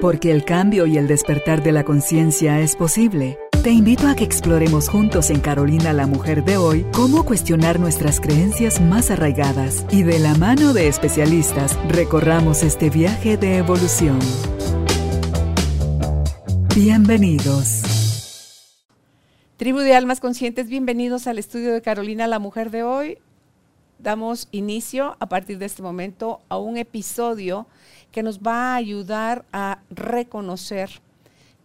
Porque el cambio y el despertar de la conciencia es posible. Te invito a que exploremos juntos en Carolina la Mujer de hoy cómo cuestionar nuestras creencias más arraigadas y de la mano de especialistas recorramos este viaje de evolución. Bienvenidos. Tribu de Almas Conscientes, bienvenidos al estudio de Carolina la Mujer de hoy. Damos inicio a partir de este momento a un episodio que nos va a ayudar a reconocer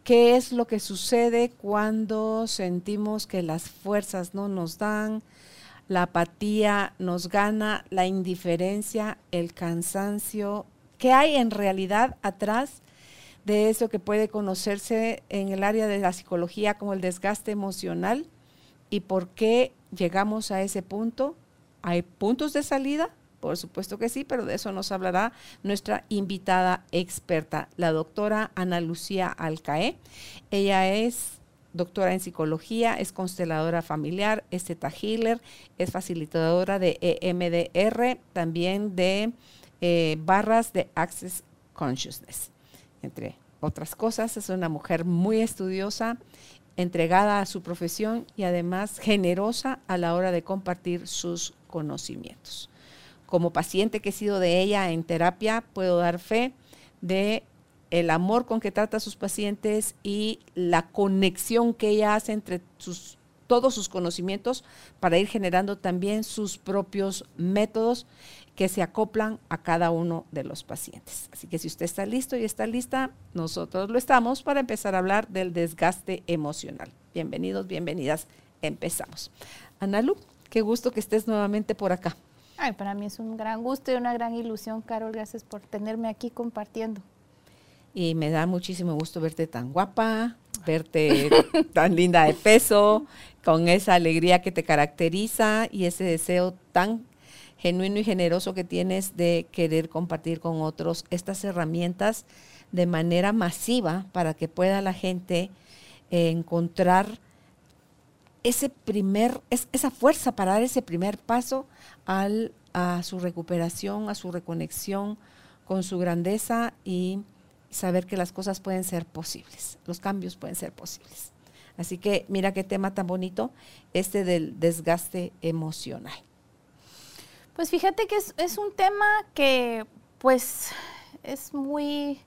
qué es lo que sucede cuando sentimos que las fuerzas no nos dan, la apatía nos gana, la indiferencia, el cansancio, qué hay en realidad atrás de eso que puede conocerse en el área de la psicología como el desgaste emocional y por qué llegamos a ese punto. ¿Hay puntos de salida? Por supuesto que sí, pero de eso nos hablará nuestra invitada experta, la doctora Ana Lucía Alcaé. Ella es doctora en psicología, es consteladora familiar, es teta healer, es facilitadora de EMDR, también de eh, barras de Access Consciousness, entre otras cosas. Es una mujer muy estudiosa, entregada a su profesión y además generosa a la hora de compartir sus conocimientos como paciente que he sido de ella en terapia, puedo dar fe de el amor con que trata a sus pacientes y la conexión que ella hace entre sus, todos sus conocimientos para ir generando también sus propios métodos que se acoplan a cada uno de los pacientes. Así que si usted está listo y está lista, nosotros lo estamos para empezar a hablar del desgaste emocional. Bienvenidos, bienvenidas. Empezamos. Analu, qué gusto que estés nuevamente por acá. Ay, para mí es un gran gusto y una gran ilusión, Carol. Gracias por tenerme aquí compartiendo. Y me da muchísimo gusto verte tan guapa, verte tan linda de peso, con esa alegría que te caracteriza y ese deseo tan genuino y generoso que tienes de querer compartir con otros estas herramientas de manera masiva para que pueda la gente encontrar ese primer, esa fuerza para dar ese primer paso al, a su recuperación, a su reconexión con su grandeza y saber que las cosas pueden ser posibles, los cambios pueden ser posibles. Así que mira qué tema tan bonito, este del desgaste emocional. Pues fíjate que es, es un tema que pues es muy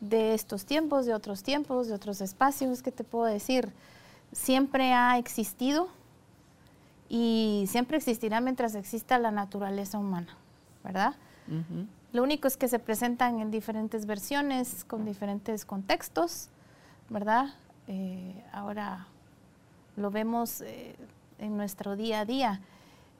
de estos tiempos, de otros tiempos, de otros espacios, ¿qué te puedo decir? Siempre ha existido y siempre existirá mientras exista la naturaleza humana, ¿verdad? Lo único es que se presentan en diferentes versiones, con diferentes contextos, ¿verdad? Eh, ahora lo vemos eh, en nuestro día a día.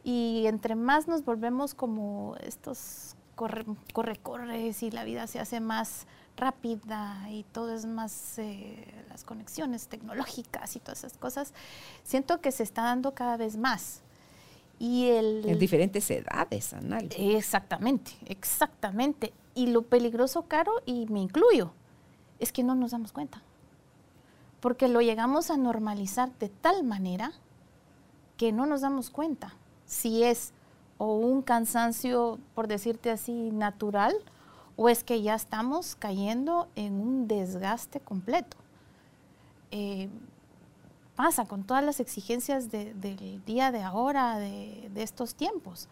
Y entre más nos volvemos como estos corre, corre, y la vida se hace más rápida y todo es más, eh, las conexiones tecnológicas y todas esas cosas, siento que se está dando cada vez más. Y el, en diferentes edades, Anal. Exactamente, exactamente. Y lo peligroso, Caro, y me incluyo, es que no nos damos cuenta. Porque lo llegamos a normalizar de tal manera que no nos damos cuenta si es o un cansancio, por decirte así, natural, o es que ya estamos cayendo en un desgaste completo. Eh, pasa con todas las exigencias del día de ahora, de, de estos tiempos.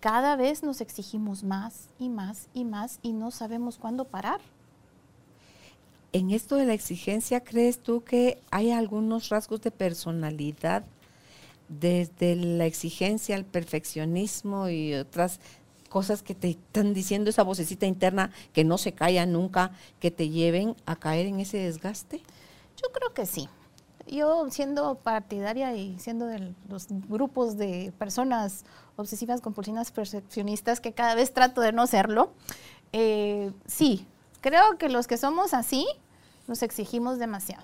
Cada vez nos exigimos más y más y más y no sabemos cuándo parar. En esto de la exigencia, ¿crees tú que hay algunos rasgos de personalidad desde la exigencia al perfeccionismo y otras cosas que te están diciendo esa vocecita interna que no se calla nunca, que te lleven a caer en ese desgaste? Yo creo que sí. Yo siendo partidaria y siendo de los grupos de personas obsesivas, compulsivas, perfeccionistas, que cada vez trato de no serlo, eh, sí, creo que los que somos así nos exigimos demasiado.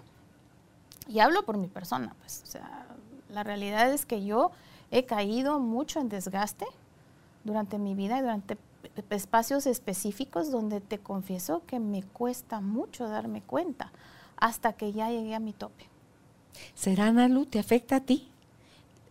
Y hablo por mi persona, pues, o sea, la realidad es que yo he caído mucho en desgaste durante mi vida y durante espacios específicos donde te confieso que me cuesta mucho darme cuenta hasta que ya llegué a mi tope. ¿Será, Nalu, te afecta a ti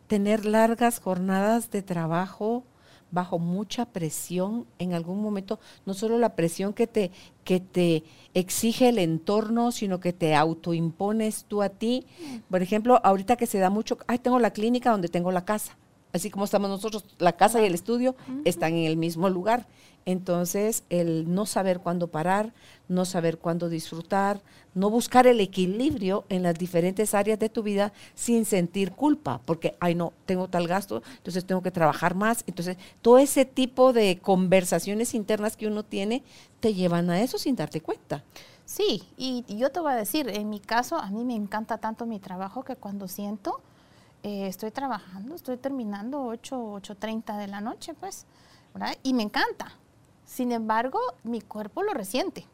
tener largas jornadas de trabajo bajo mucha presión en algún momento, no solo la presión que te, que te exige el entorno, sino que te autoimpones tú a ti. Por ejemplo, ahorita que se da mucho, ay, tengo la clínica donde tengo la casa. Así como estamos nosotros, la casa y el estudio están en el mismo lugar. Entonces, el no saber cuándo parar, no saber cuándo disfrutar, no buscar el equilibrio en las diferentes áreas de tu vida sin sentir culpa, porque, ay, no, tengo tal gasto, entonces tengo que trabajar más. Entonces, todo ese tipo de conversaciones internas que uno tiene te llevan a eso sin darte cuenta. Sí, y yo te voy a decir, en mi caso, a mí me encanta tanto mi trabajo que cuando siento, eh, estoy trabajando, estoy terminando 8, 8.30 de la noche, pues, ¿verdad? Y me encanta. Sin embargo, mi cuerpo lo resiente.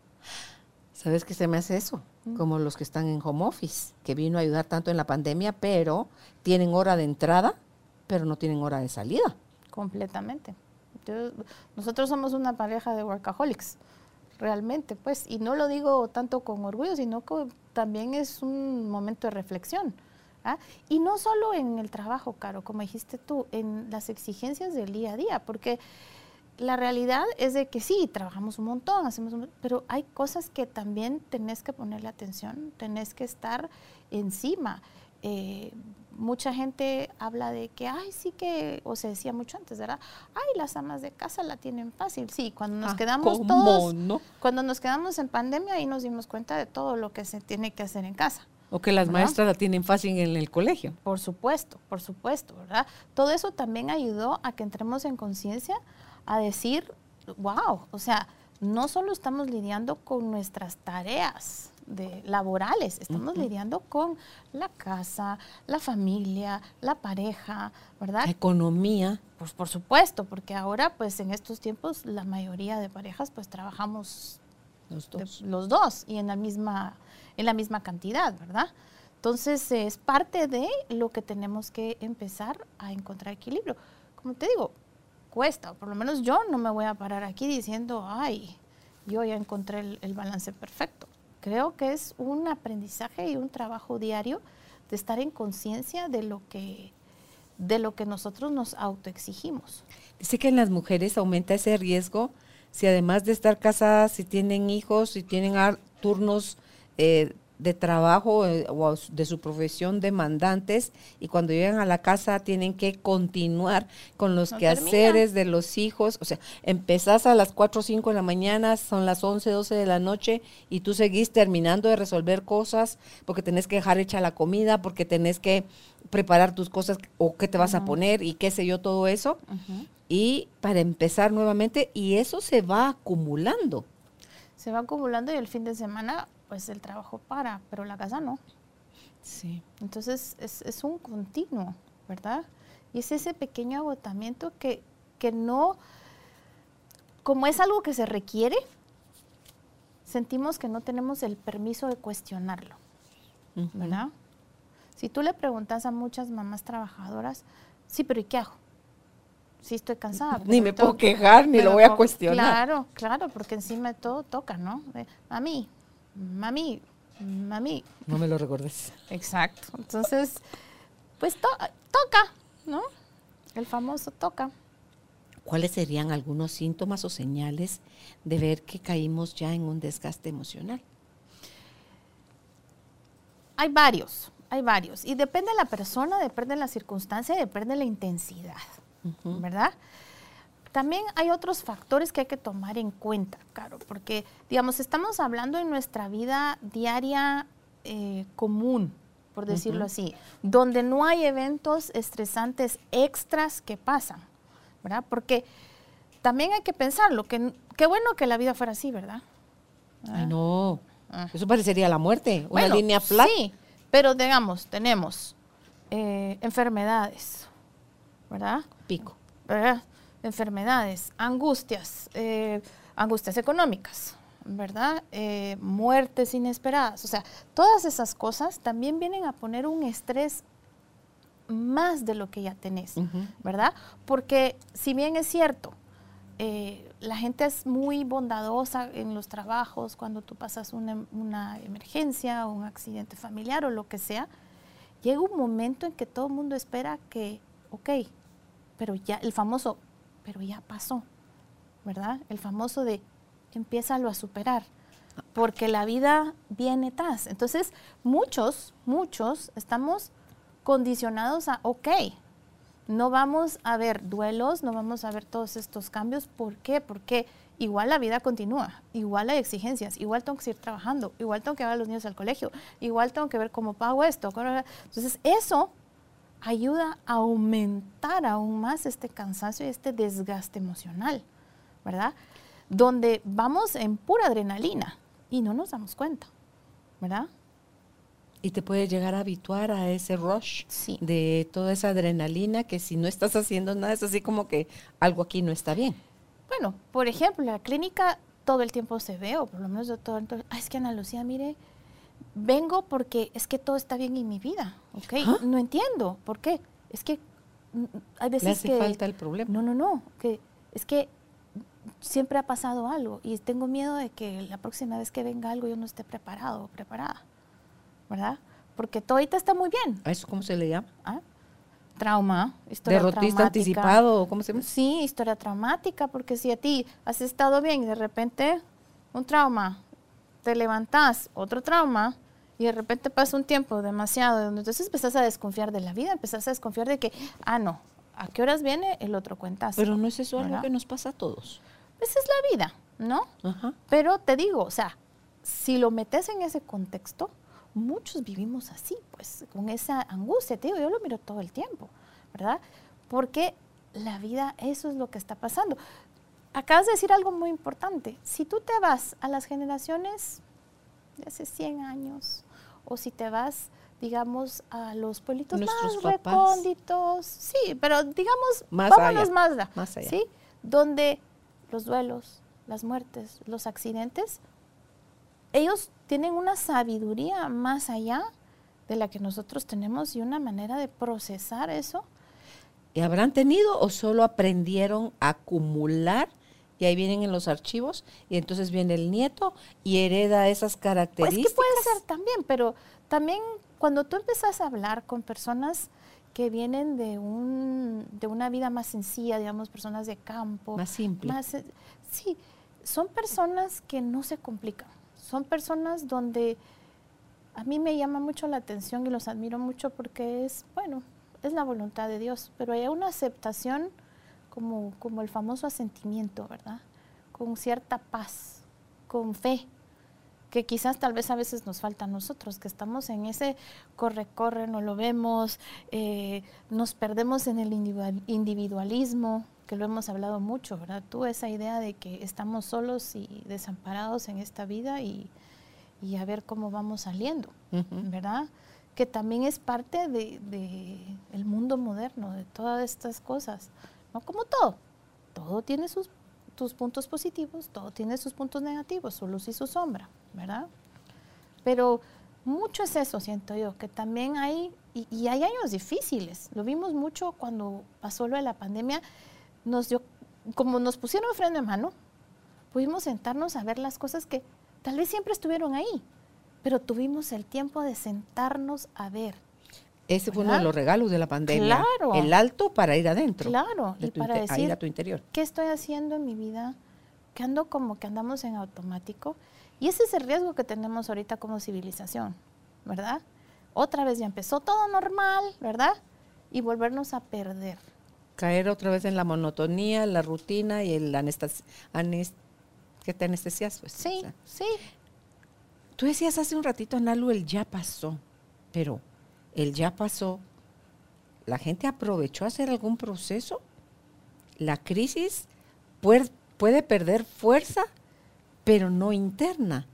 ¿Sabes qué se me hace eso? Mm. Como los que están en home office, que vino a ayudar tanto en la pandemia, pero tienen hora de entrada, pero no tienen hora de salida. Completamente. nosotros somos una pareja de workaholics, realmente, pues, y no lo digo tanto con orgullo, sino que también es un momento de reflexión. ¿Ah? Y no solo en el trabajo, Caro, como dijiste tú, en las exigencias del día a día, porque la realidad es de que sí, trabajamos un montón, hacemos pero hay cosas que también tenés que ponerle atención, tenés que estar encima. Eh, mucha gente habla de que, ay, sí que, o se decía mucho antes, ¿verdad? Ay, las amas de casa la tienen fácil. Sí, cuando nos ah, quedamos todos, cuando nos quedamos en pandemia, ahí nos dimos cuenta de todo lo que se tiene que hacer en casa. O que las maestras la tienen fácil en el colegio. Por supuesto, por supuesto, ¿verdad? Todo eso también ayudó a que entremos en conciencia a decir, wow, o sea, no solo estamos lidiando con nuestras tareas de, laborales, estamos lidiando con la casa, la familia, la pareja, ¿verdad? La economía. Pues por supuesto, porque ahora pues en estos tiempos la mayoría de parejas pues trabajamos los dos, los dos y en la misma en la misma cantidad, ¿verdad? Entonces es parte de lo que tenemos que empezar a encontrar equilibrio. Como te digo, cuesta, por lo menos yo no me voy a parar aquí diciendo, ay, yo ya encontré el, balance perfecto. Creo que es un aprendizaje y un trabajo diario de estar en conciencia de lo que de lo que nosotros nos autoexigimos. Dice que en las mujeres aumenta ese riesgo si además de estar casadas, si tienen hijos, si tienen turnos eh, de trabajo eh, o de su profesión demandantes y cuando llegan a la casa tienen que continuar con los quehaceres de los hijos. O sea, empezás a las 4 o 5 de la mañana, son las 11, 12 de la noche y tú seguís terminando de resolver cosas porque tenés que dejar hecha la comida, porque tenés que preparar tus cosas o qué te vas a poner y qué sé yo, todo eso. Y para empezar nuevamente, y eso se va acumulando. Se va acumulando y el fin de semana pues el trabajo para, pero la casa no. Sí. Entonces es, un continuo, ¿verdad? Y es ese pequeño agotamiento que, que no, como es algo que se requiere, sentimos que no tenemos el permiso de cuestionarlo, ¿verdad? Si tú le preguntas a muchas mamás trabajadoras, sí, pero ¿y qué hago? Sí, estoy cansada. Ni me puedo quejar, ni lo voy a cuestionar. Claro, claro, porque encima de todo toca, ¿no? A mí, mami, mami. No me lo recordes. Exacto. Entonces, pues toca, ¿no? El famoso toca. ¿Cuáles serían algunos síntomas o señales de ver que caímos ya en un desgaste emocional? Hay varios, hay varios. Y depende de la persona, depende de la circunstancia, depende de la intensidad, ¿verdad? También hay otros factores que hay que tomar en cuenta, Caro, porque, digamos, estamos hablando en nuestra vida diaria eh, común, por decirlo así, donde no hay eventos estresantes extras que pasan, ¿verdad? Porque también hay que pensarlo, que qué bueno que la vida fuera así, ¿verdad? Ay, no. Ah. Eso parecería la muerte, una línea flat. Sí, pero digamos, tenemos eh, enfermedades, ¿verdad? Pico. ¿Verdad? Enfermedades, angustias, eh, angustias económicas, ¿verdad? Eh, muertes inesperadas. O sea, todas esas cosas también vienen a poner un estrés más de lo que ya tenés, ¿verdad? Porque si bien es cierto, eh, la gente es muy bondadosa en los trabajos cuando tú pasas una, una emergencia o un accidente familiar o lo que sea, llega un momento en que todo el mundo espera que, ok, pero ya el famoso pero ya pasó, ¿verdad? El famoso de empiézalo a superar, porque la vida viene tras. Entonces, muchos, muchos estamos condicionados a, ok, no vamos a ver duelos, no vamos a ver todos estos cambios. ¿Por qué? Porque igual la vida continúa, igual hay exigencias, igual tengo que seguir trabajando, igual tengo que llevar a los niños al colegio, igual tengo que ver cómo pago esto. Entonces, eso ayuda a aumentar aún más este cansancio y este desgaste emocional, ¿verdad? Donde vamos en pura adrenalina y no nos damos cuenta, ¿verdad? Y te puedes llegar a habituar a ese rush de toda esa adrenalina que si no estás haciendo nada es así como que algo aquí no está bien. Bueno, por ejemplo, la clínica todo el tiempo se ve, o por lo menos de todo el tiempo, es que Ana Lucía, mire, vengo porque es que todo está bien en mi vida, ¿ok? ¿Ah? No entiendo, ¿por qué? Es que mm, hay veces Le hace que... falta el problema. No, no, no, que es que siempre ha pasado algo y tengo miedo de que la próxima vez que venga algo yo no esté preparado o preparada, ¿verdad? Porque todo ahorita está muy bien. ¿A eso cómo se le llama? ¿Ah? Trauma, historia Derrotista anticipado, ¿cómo se llama? Sí, historia traumática, porque si a ti has estado bien y de repente un trauma, te levantás, otro trauma, y de repente pasa un tiempo demasiado, entonces empezás a desconfiar de la vida, empezás a desconfiar de que, ah, no, ¿a qué horas viene el otro cuentazo? Pero no es eso algo que nos pasa a todos. Esa es la vida, ¿no? Pero te digo, o sea, si lo metes en ese contexto, muchos vivimos así, pues, con esa angustia. Te digo, yo lo miro todo el tiempo, ¿verdad? Porque la vida, eso es lo que está pasando. Acabas de decir algo muy importante. Si tú te vas a las generaciones de hace 100 años, o si te vas, digamos, a los pueblitos más recónditos, sí, pero digamos, más vámonos allá, más allá, ¿sí? Donde los duelos, las muertes, los accidentes, ellos tienen una sabiduría más allá de la que nosotros tenemos y una manera de procesar eso. ¿Y habrán tenido o solo aprendieron a acumular? Y ahí vienen en los archivos y entonces viene el nieto y hereda esas características. Pues que puede ser también, pero también cuando tú empezás a hablar con personas que vienen de, un, de una vida más sencilla, digamos, personas de campo. Más simple. Más, sí, son personas que no se complican son personas donde a mí me llama mucho la atención y los admiro mucho porque es, bueno, es la voluntad de Dios, pero hay una aceptación como, como el famoso asentimiento, ¿verdad? Con cierta paz, con fe, que quizás tal vez a veces nos falta a nosotros, que estamos en ese corre-corre, no lo vemos, eh, nos perdemos en el individualismo, que lo hemos hablado mucho, ¿verdad? Tú esa idea de que estamos solos y desamparados en esta vida y, a ver cómo vamos saliendo, ¿verdad? Que también es parte del de, el mundo moderno, de todas estas cosas, ¿no? Como todo, todo tiene sus, puntos positivos, todo tiene sus puntos negativos, su luz y su sombra, ¿verdad? Pero mucho es eso, siento yo, que también hay, y, y hay años difíciles, lo vimos mucho cuando pasó lo de la pandemia, nos dio, como nos pusieron freno de mano, pudimos sentarnos a ver las cosas que tal vez siempre estuvieron ahí, pero tuvimos el tiempo de sentarnos a ver. Ese fue uno de los regalos de la pandemia. Claro. El alto para ir adentro. Claro, y para decir, a tu interior. ¿qué estoy haciendo en mi vida? Que ando como que andamos en automático. Y ese es el riesgo que tenemos ahorita como civilización, ¿verdad? Otra vez ya empezó todo normal, ¿verdad? Y volvernos a perder caer otra vez en la monotonía, la rutina y el anestesia, que te anestesias. Pues, sí, sí. Tú decías hace un ratito, Analu, el ya pasó, pero el ya pasó, ¿la gente aprovechó hacer algún proceso? La crisis puede, puede perder fuerza, pero no interna.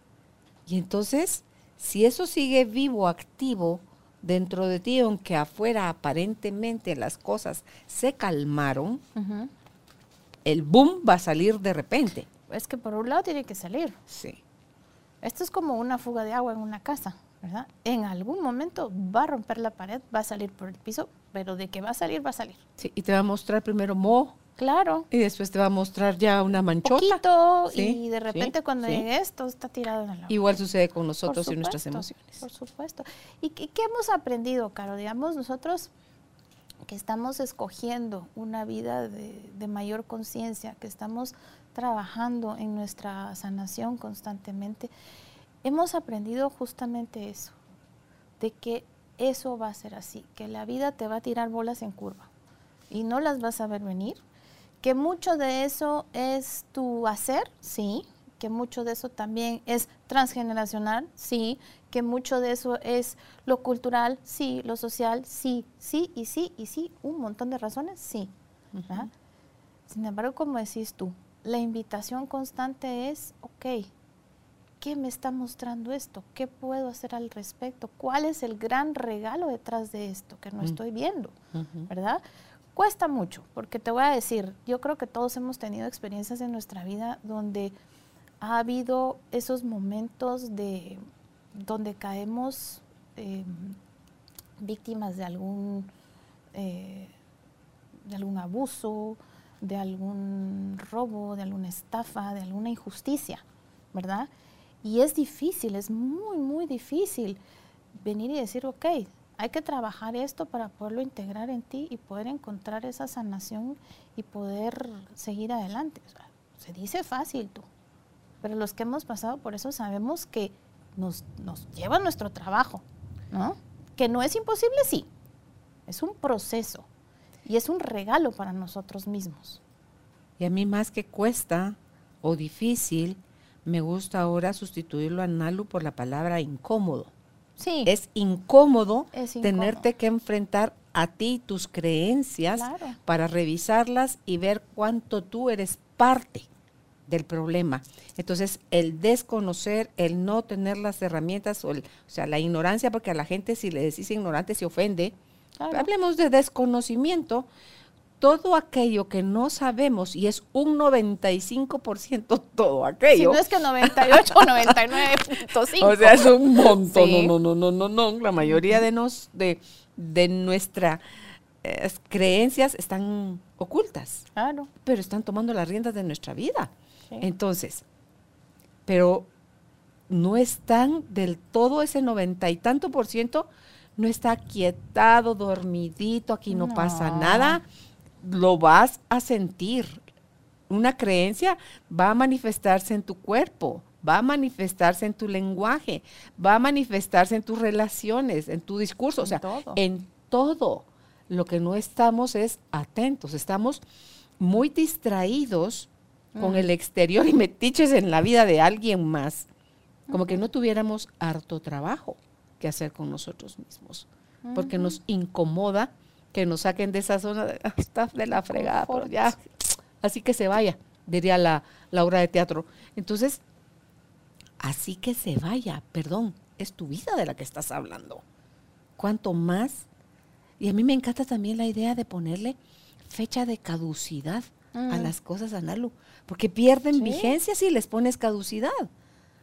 Y entonces, si eso sigue vivo, activo, dentro de ti, aunque afuera aparentemente las cosas se calmaron, el boom va a salir de repente. Es que por un lado tiene que salir. Sí. Esto es como una fuga de agua en una casa, ¿verdad? En algún momento va a romper la pared, va a salir por el piso, pero de que va a salir, va a salir. Sí, y te va a mostrar primero mo. Claro. Y después te va a mostrar ya una manchota. Poquito, y de repente cuando llegue esto está tirado en agua. Igual sucede con nosotros y nuestras emociones. Por supuesto. ¿Y qué, hemos aprendido, Caro? Digamos, nosotros que estamos escogiendo una vida de, mayor conciencia, que estamos trabajando en nuestra sanación constantemente, hemos aprendido justamente eso, de que eso va a ser así, que la vida te va a tirar bolas en curva y no las vas a ver venir, que mucho de eso es tu hacer, sí, que mucho de eso también es transgeneracional, sí, que mucho de eso es lo cultural, sí, lo social, sí, sí y sí y sí, un montón de razones, sí. Sin embargo, como decís tú, la invitación constante es, ok, ¿qué me está mostrando esto? ¿Qué puedo hacer al respecto? ¿Cuál es el gran regalo detrás de esto que no estoy viendo? ¿Verdad? Cuesta mucho, porque te voy a decir, yo creo que todos hemos tenido experiencias en nuestra vida donde ha habido esos momentos de donde caemos em, víctimas de algún, eh, de algún abuso, de algún robo, de alguna estafa, de alguna injusticia, ¿verdad? Y es difícil, es muy, muy difícil venir y decir, ok, hay que trabajar esto para poderlo integrar en ti y poder encontrar esa sanación y poder seguir adelante. se dice fácil tú, pero los que hemos pasado por eso sabemos que nos, nos lleva nuestro trabajo, ¿no? Que no es imposible, sí. Es un proceso y es un regalo para nosotros mismos. Y a mí más que cuesta o difícil, me gusta ahora sustituirlo a Nalu por la palabra incómodo. Sí. Es incómodo, tenerte que enfrentar a ti tus creencias para revisarlas y ver cuánto tú eres parte del problema. Entonces, el desconocer, el no tener las herramientas, o, sea, la ignorancia, porque a la gente si le decís ignorante se ofende. Hablemos de desconocimiento. Todo aquello que no sabemos, y es un 95% todo aquello. Si no es que 98 o 99.5. O sea, es un montón. No, no, no, no, no, La mayoría de, nos, de, de nuestras eh, creencias están ocultas. Claro. Pero están tomando las riendas de nuestra vida. Entonces, pero no están del todo ese noventa y tanto por ciento, no está quietado, dormidito, aquí no, pasa nada, lo vas a sentir. Una creencia va a manifestarse en tu cuerpo, va a manifestarse en tu lenguaje, va a manifestarse en tus relaciones, en tu discurso, o sea, en todo. Lo que no estamos es atentos, estamos muy distraídos con el exterior y metiches en la vida de alguien más, como que no tuviéramos harto trabajo que hacer con nosotros mismos, porque nos incomoda que nos saquen de esa zona de, ah, de la fregada, pero ya, así que se vaya, diría la, la obra de teatro. Entonces, así que se vaya, perdón, es tu vida de la que estás hablando. Cuanto más, y a mí me encanta también la idea de ponerle fecha de caducidad a las cosas, Analu, porque pierden vigencia si les pones caducidad.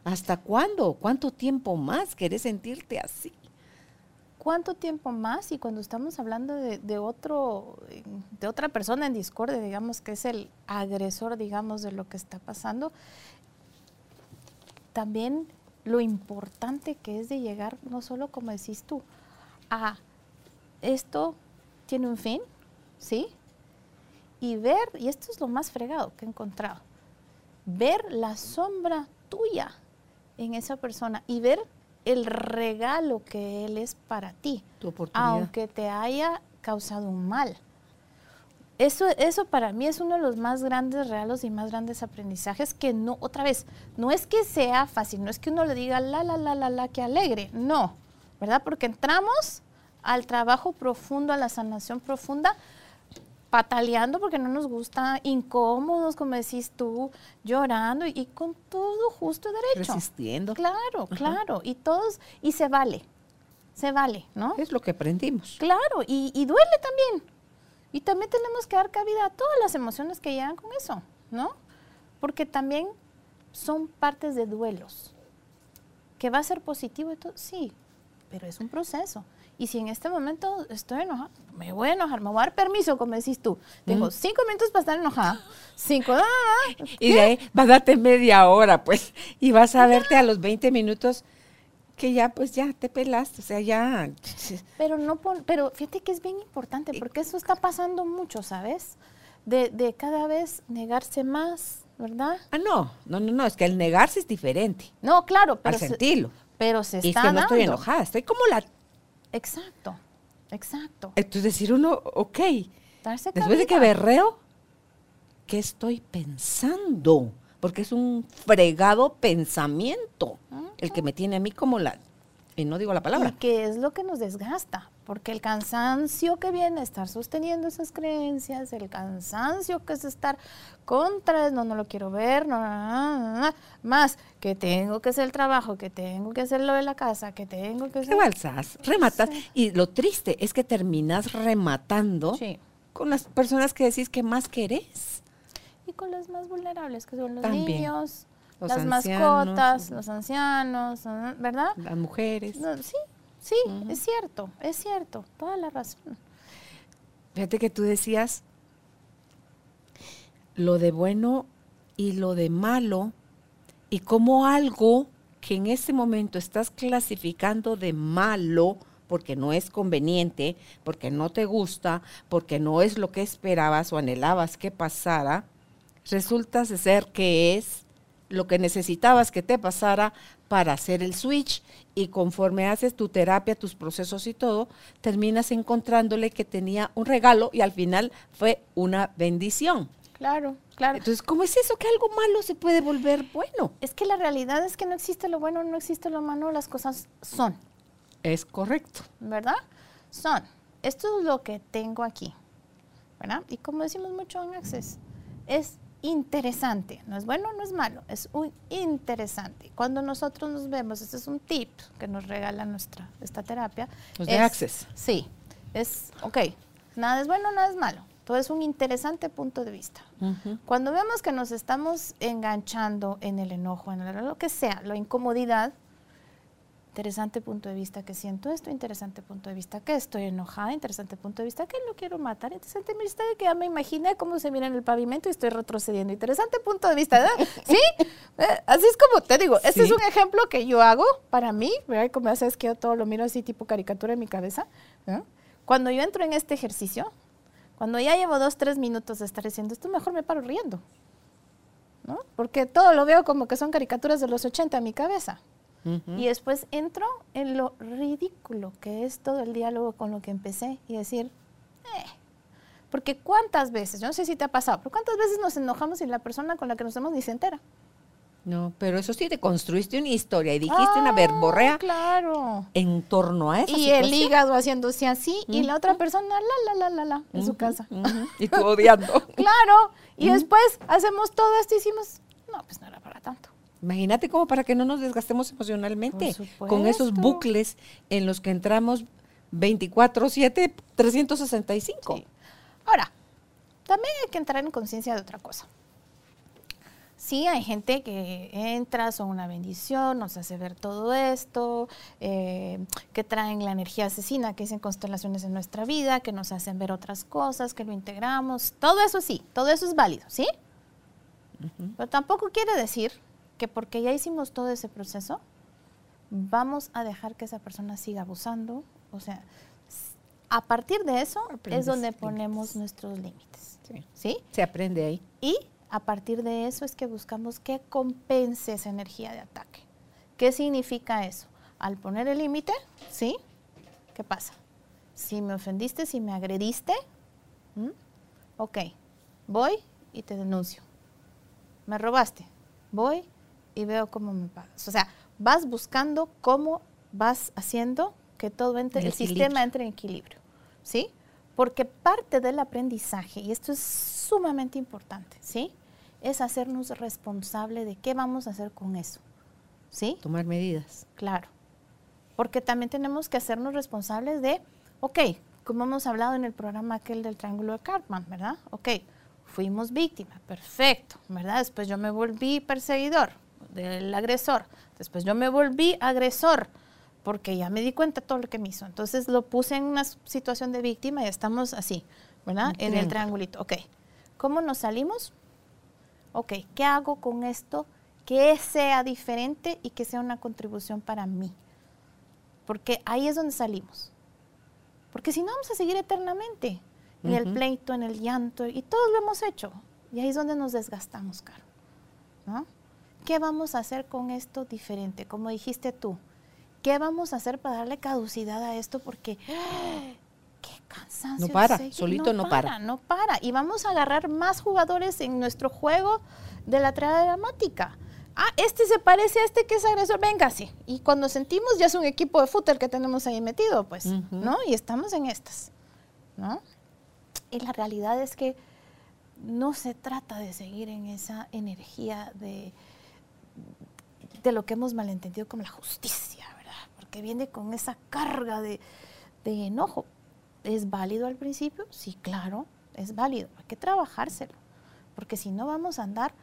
¿Hasta cuándo? ¿Cuánto tiempo más querés sentirte así? ¿Cuánto tiempo más? Y cuando estamos hablando de, otro, de otra persona en discordia, digamos que es el agresor, digamos, de lo que está pasando, también lo importante que es de llegar, no solo como decís tú, a esto tiene un fin, ¿sí? y ver, y esto es lo más fregado que he encontrado, ver la sombra tuya en esa persona y ver el regalo que él es para ti, aunque te haya causado un mal. Eso, eso para mí es uno de los más grandes regalos y más grandes aprendizajes que no, otra vez, no es que sea fácil, no es que uno le diga la, la, la, la, la, que alegre, no, ¿verdad? Porque entramos al trabajo profundo, a la sanación profunda, pataleando porque no nos gusta, incómodos, como decís tú, llorando y, con todo justo derecho. Resistiendo. Claro, claro. Y todos, y se vale, se vale, ¿no? Es lo que aprendimos. Claro, y, y duele también. Y también tenemos que dar cabida a todas las emociones que llegan con eso, ¿no? Porque también son partes de duelos. ¿Que va a ser positivo y todo? Sí, pero es un proceso. Y si en este momento estoy enojada, me voy a enojar, me voy a dar permiso, como decís tú. Tengo cinco minutos para estar enojada. Cinco, ah, Y de ahí vas a darte media hora, pues, y vas a verte a los 20 minutos que ya pues ya te pelaste, o sea, ya... Pero no pon- pero fíjate que es bien importante porque eso está pasando mucho, ¿sabes? De, de cada vez negarse más, ¿verdad? Ah, no, no, no, no, es que el negarse es diferente No, claro, pero al se, sentirlo. pero se Y es está que no estoy enojada, estoy como la... Exacto, exacto. Entonces decir uno, ok, Darse después de que berreo, ¿qué estoy pensando? Porque es un fregado pensamiento el que me tiene a mí como la... Y no digo la ¿Y palabra. qué es lo que nos desgasta? Porque el cansancio que viene, estar sosteniendo esas creencias, el cansancio que es estar contra, no, no lo quiero ver, no, no, no, no, no, más que tengo que hacer el trabajo, que tengo que hacer lo de la casa, que tengo que hacer... Rebalsas, rematas. Y lo triste es que terminas rematando Sí. con las personas que decís que más querés. Y con los más vulnerables, que son los También. niños, Los las ancianos. mascotas, los ancianos, ¿verdad? Las mujeres. No, sí, es cierto, es cierto, toda la razón. Fíjate que tú decías lo de bueno y lo de malo y como algo que en ese momento estás clasificando de malo porque no es conveniente, porque no te gusta, porque no es lo que esperabas o anhelabas que pasara, resulta ser que es lo que necesitabas que te pasara para hacer el switch y conforme haces tu terapia, tus procesos y todo, terminas encontrándole que tenía un regalo y al final fue una bendición. Claro, claro. Entonces, ¿cómo es eso que algo malo se puede volver bueno? Es que la realidad es que no existe lo bueno, no existe lo malo, las cosas son, Es correcto. ¿verdad? Son. Esto es lo que tengo aquí, ¿verdad? Y como decimos mucho en Access, es interesante, no es bueno, no es malo, es un interesante. Cuando nosotros nos vemos, este es un tip que nos regala nuestra esta terapia. Los de es- Access. Sí, es, ok, nada es bueno, nada es malo. Todo es un interesante punto de vista. Cuando vemos que nos estamos enganchando en el enojo, en el- lo que sea, la incomodidad, interesante punto de vista que siento esto, interesante punto de vista que estoy enojada, interesante punto de vista que lo quiero matar, interesante punto de vista que ya me imaginé cómo se mira en el pavimento y estoy retrocediendo, interesante punto de vista, ¿verdad? ¿Sí? Eh, así es como te digo, este es un ejemplo que yo hago para mí, ¿verdad? Como haces que yo todo lo miro así tipo caricatura en mi cabeza, ¿verdad? Cuando yo entro en este ejercicio, cuando ya llevo dos, tres minutos de estar diciendo esto, mejor me paro riendo. ¿no? Porque todo lo veo como que son caricaturas de los 80 en mi cabeza. Ujú. Y después entro en lo ridículo que es todo el diálogo con lo que empecé y decir, eh. Porque cuántas veces, yo no sé si te ha pasado, pero cuántas veces nos enojamos y la persona con la que nos vemos ni se entera. No, pero eso sí, te construiste una historia y dijiste una verborrea Ah, Claro. en torno a esa Y el situación. hígado haciéndose así y la otra persona, la, la, la, la, la, en su casa. ujú. Y tú odiando. Claro. Y después hacemos todo esto y hicimos, no, pues no era para tanto. Imagínate como para que no nos desgastemos emocionalmente con esos bucles en los que entramos 24/7, 365. Sí. Ahora, también hay que entrar en conciencia de otra cosa. Sí, hay gente que entra, son una bendición, nos hace ver todo esto, eh, que traen la energía asesina, que dicen constelaciones en nuestra vida, que nos hacen ver otras cosas, que lo integramos. Todo eso sí, todo eso es válido, ¿sí? Pero tampoco quiere decir que porque ya hicimos todo ese proceso, vamos a dejar que esa persona siga abusando. O sea, a partir de eso Aprendes es donde límites. ponemos nuestros límites. Sí. ¿Sí? Se aprende ahí. Y a partir de eso es que buscamos que compense esa energía de ataque. ¿Qué significa eso? Al poner el límite, ¿sí? ¿Qué pasa? Si me ofendiste, si me agrediste, ¿m? ok, voy y te denuncio. Me robaste, voy y veo cómo me pagas. O sea, vas buscando cómo vas haciendo que todo entre, El el, sistema entre en equilibrio, ¿sí? Porque parte del aprendizaje, y esto es sumamente importante, ¿sí? Es hacernos responsable de qué vamos a hacer con eso, ¿sí? Tomar medidas. Claro. Porque también tenemos que hacernos responsables de, ok, como hemos hablado en el programa aquel del Triángulo de Cartman, ¿verdad? Ok, fuimos víctimas, perfecto, ¿verdad? Después yo me volví perseguidor del agresor, después yo me volví agresor, porque ya me di cuenta de todo lo que me hizo. Entonces lo puse en una situación de víctima y estamos así, ¿verdad? En el triangulito. Ok, ¿cómo nos salimos? Ok, ¿qué hago con esto que sea diferente y que sea una contribución para mí? porque ahí es donde salimos. Porque si no, vamos a seguir eternamente en el pleito, en el llanto, y todos lo hemos hecho. Y ahí es donde nos desgastamos, Caro. ¿no? ¿Qué vamos a hacer con esto diferente? Como dijiste tú, ¿qué vamos a hacer para darle caducidad a esto? Porque qué cansancio. No para, solito no, para, No para. Y vamos a agarrar más jugadores en nuestro juego de la triada dramática. Ah, este se parece a este que es agresor, venga, sí. Y cuando sentimos ya es un equipo de fútbol que tenemos ahí metido, pues, ¿no? Y estamos en estas, ¿no? Y la realidad es que no se trata de seguir en esa energía de, de lo que hemos malentendido como la justicia, ¿verdad? Porque viene con esa carga de, de enojo. ¿Es válido al principio? Sí, claro, es válido. Hay que trabajárselo. Porque si no vamos a andar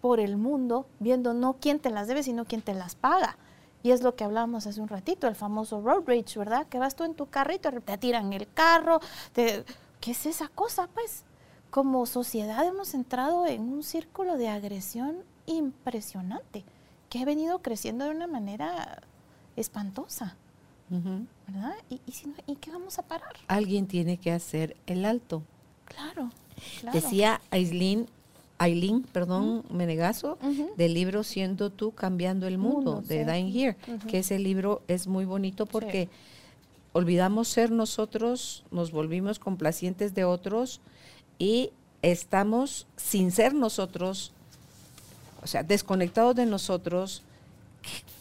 por el mundo viendo no quién te las debe, sino quién te las paga. Y es lo que hablábamos hace un ratito, el famoso road rage, ¿verdad? Que vas tú en tu carrito, te tiran el carro. ¿Qué es esa cosa? Pues como sociedad hemos entrado en un círculo de agresión impresionante, que ha venido creciendo de una manera espantosa. ¿Verdad? ¿Y, y, qué vamos a parar? Alguien tiene que hacer el alto. Claro. claro. Decía Aislinn Aileen, perdón, Menegaso, del libro Siendo tú cambiando el mundo, de Dying Here, que ese libro es muy bonito porque olvidamos ser nosotros, nos volvimos complacientes de otros y estamos sin ser nosotros, o sea, desconectados de nosotros,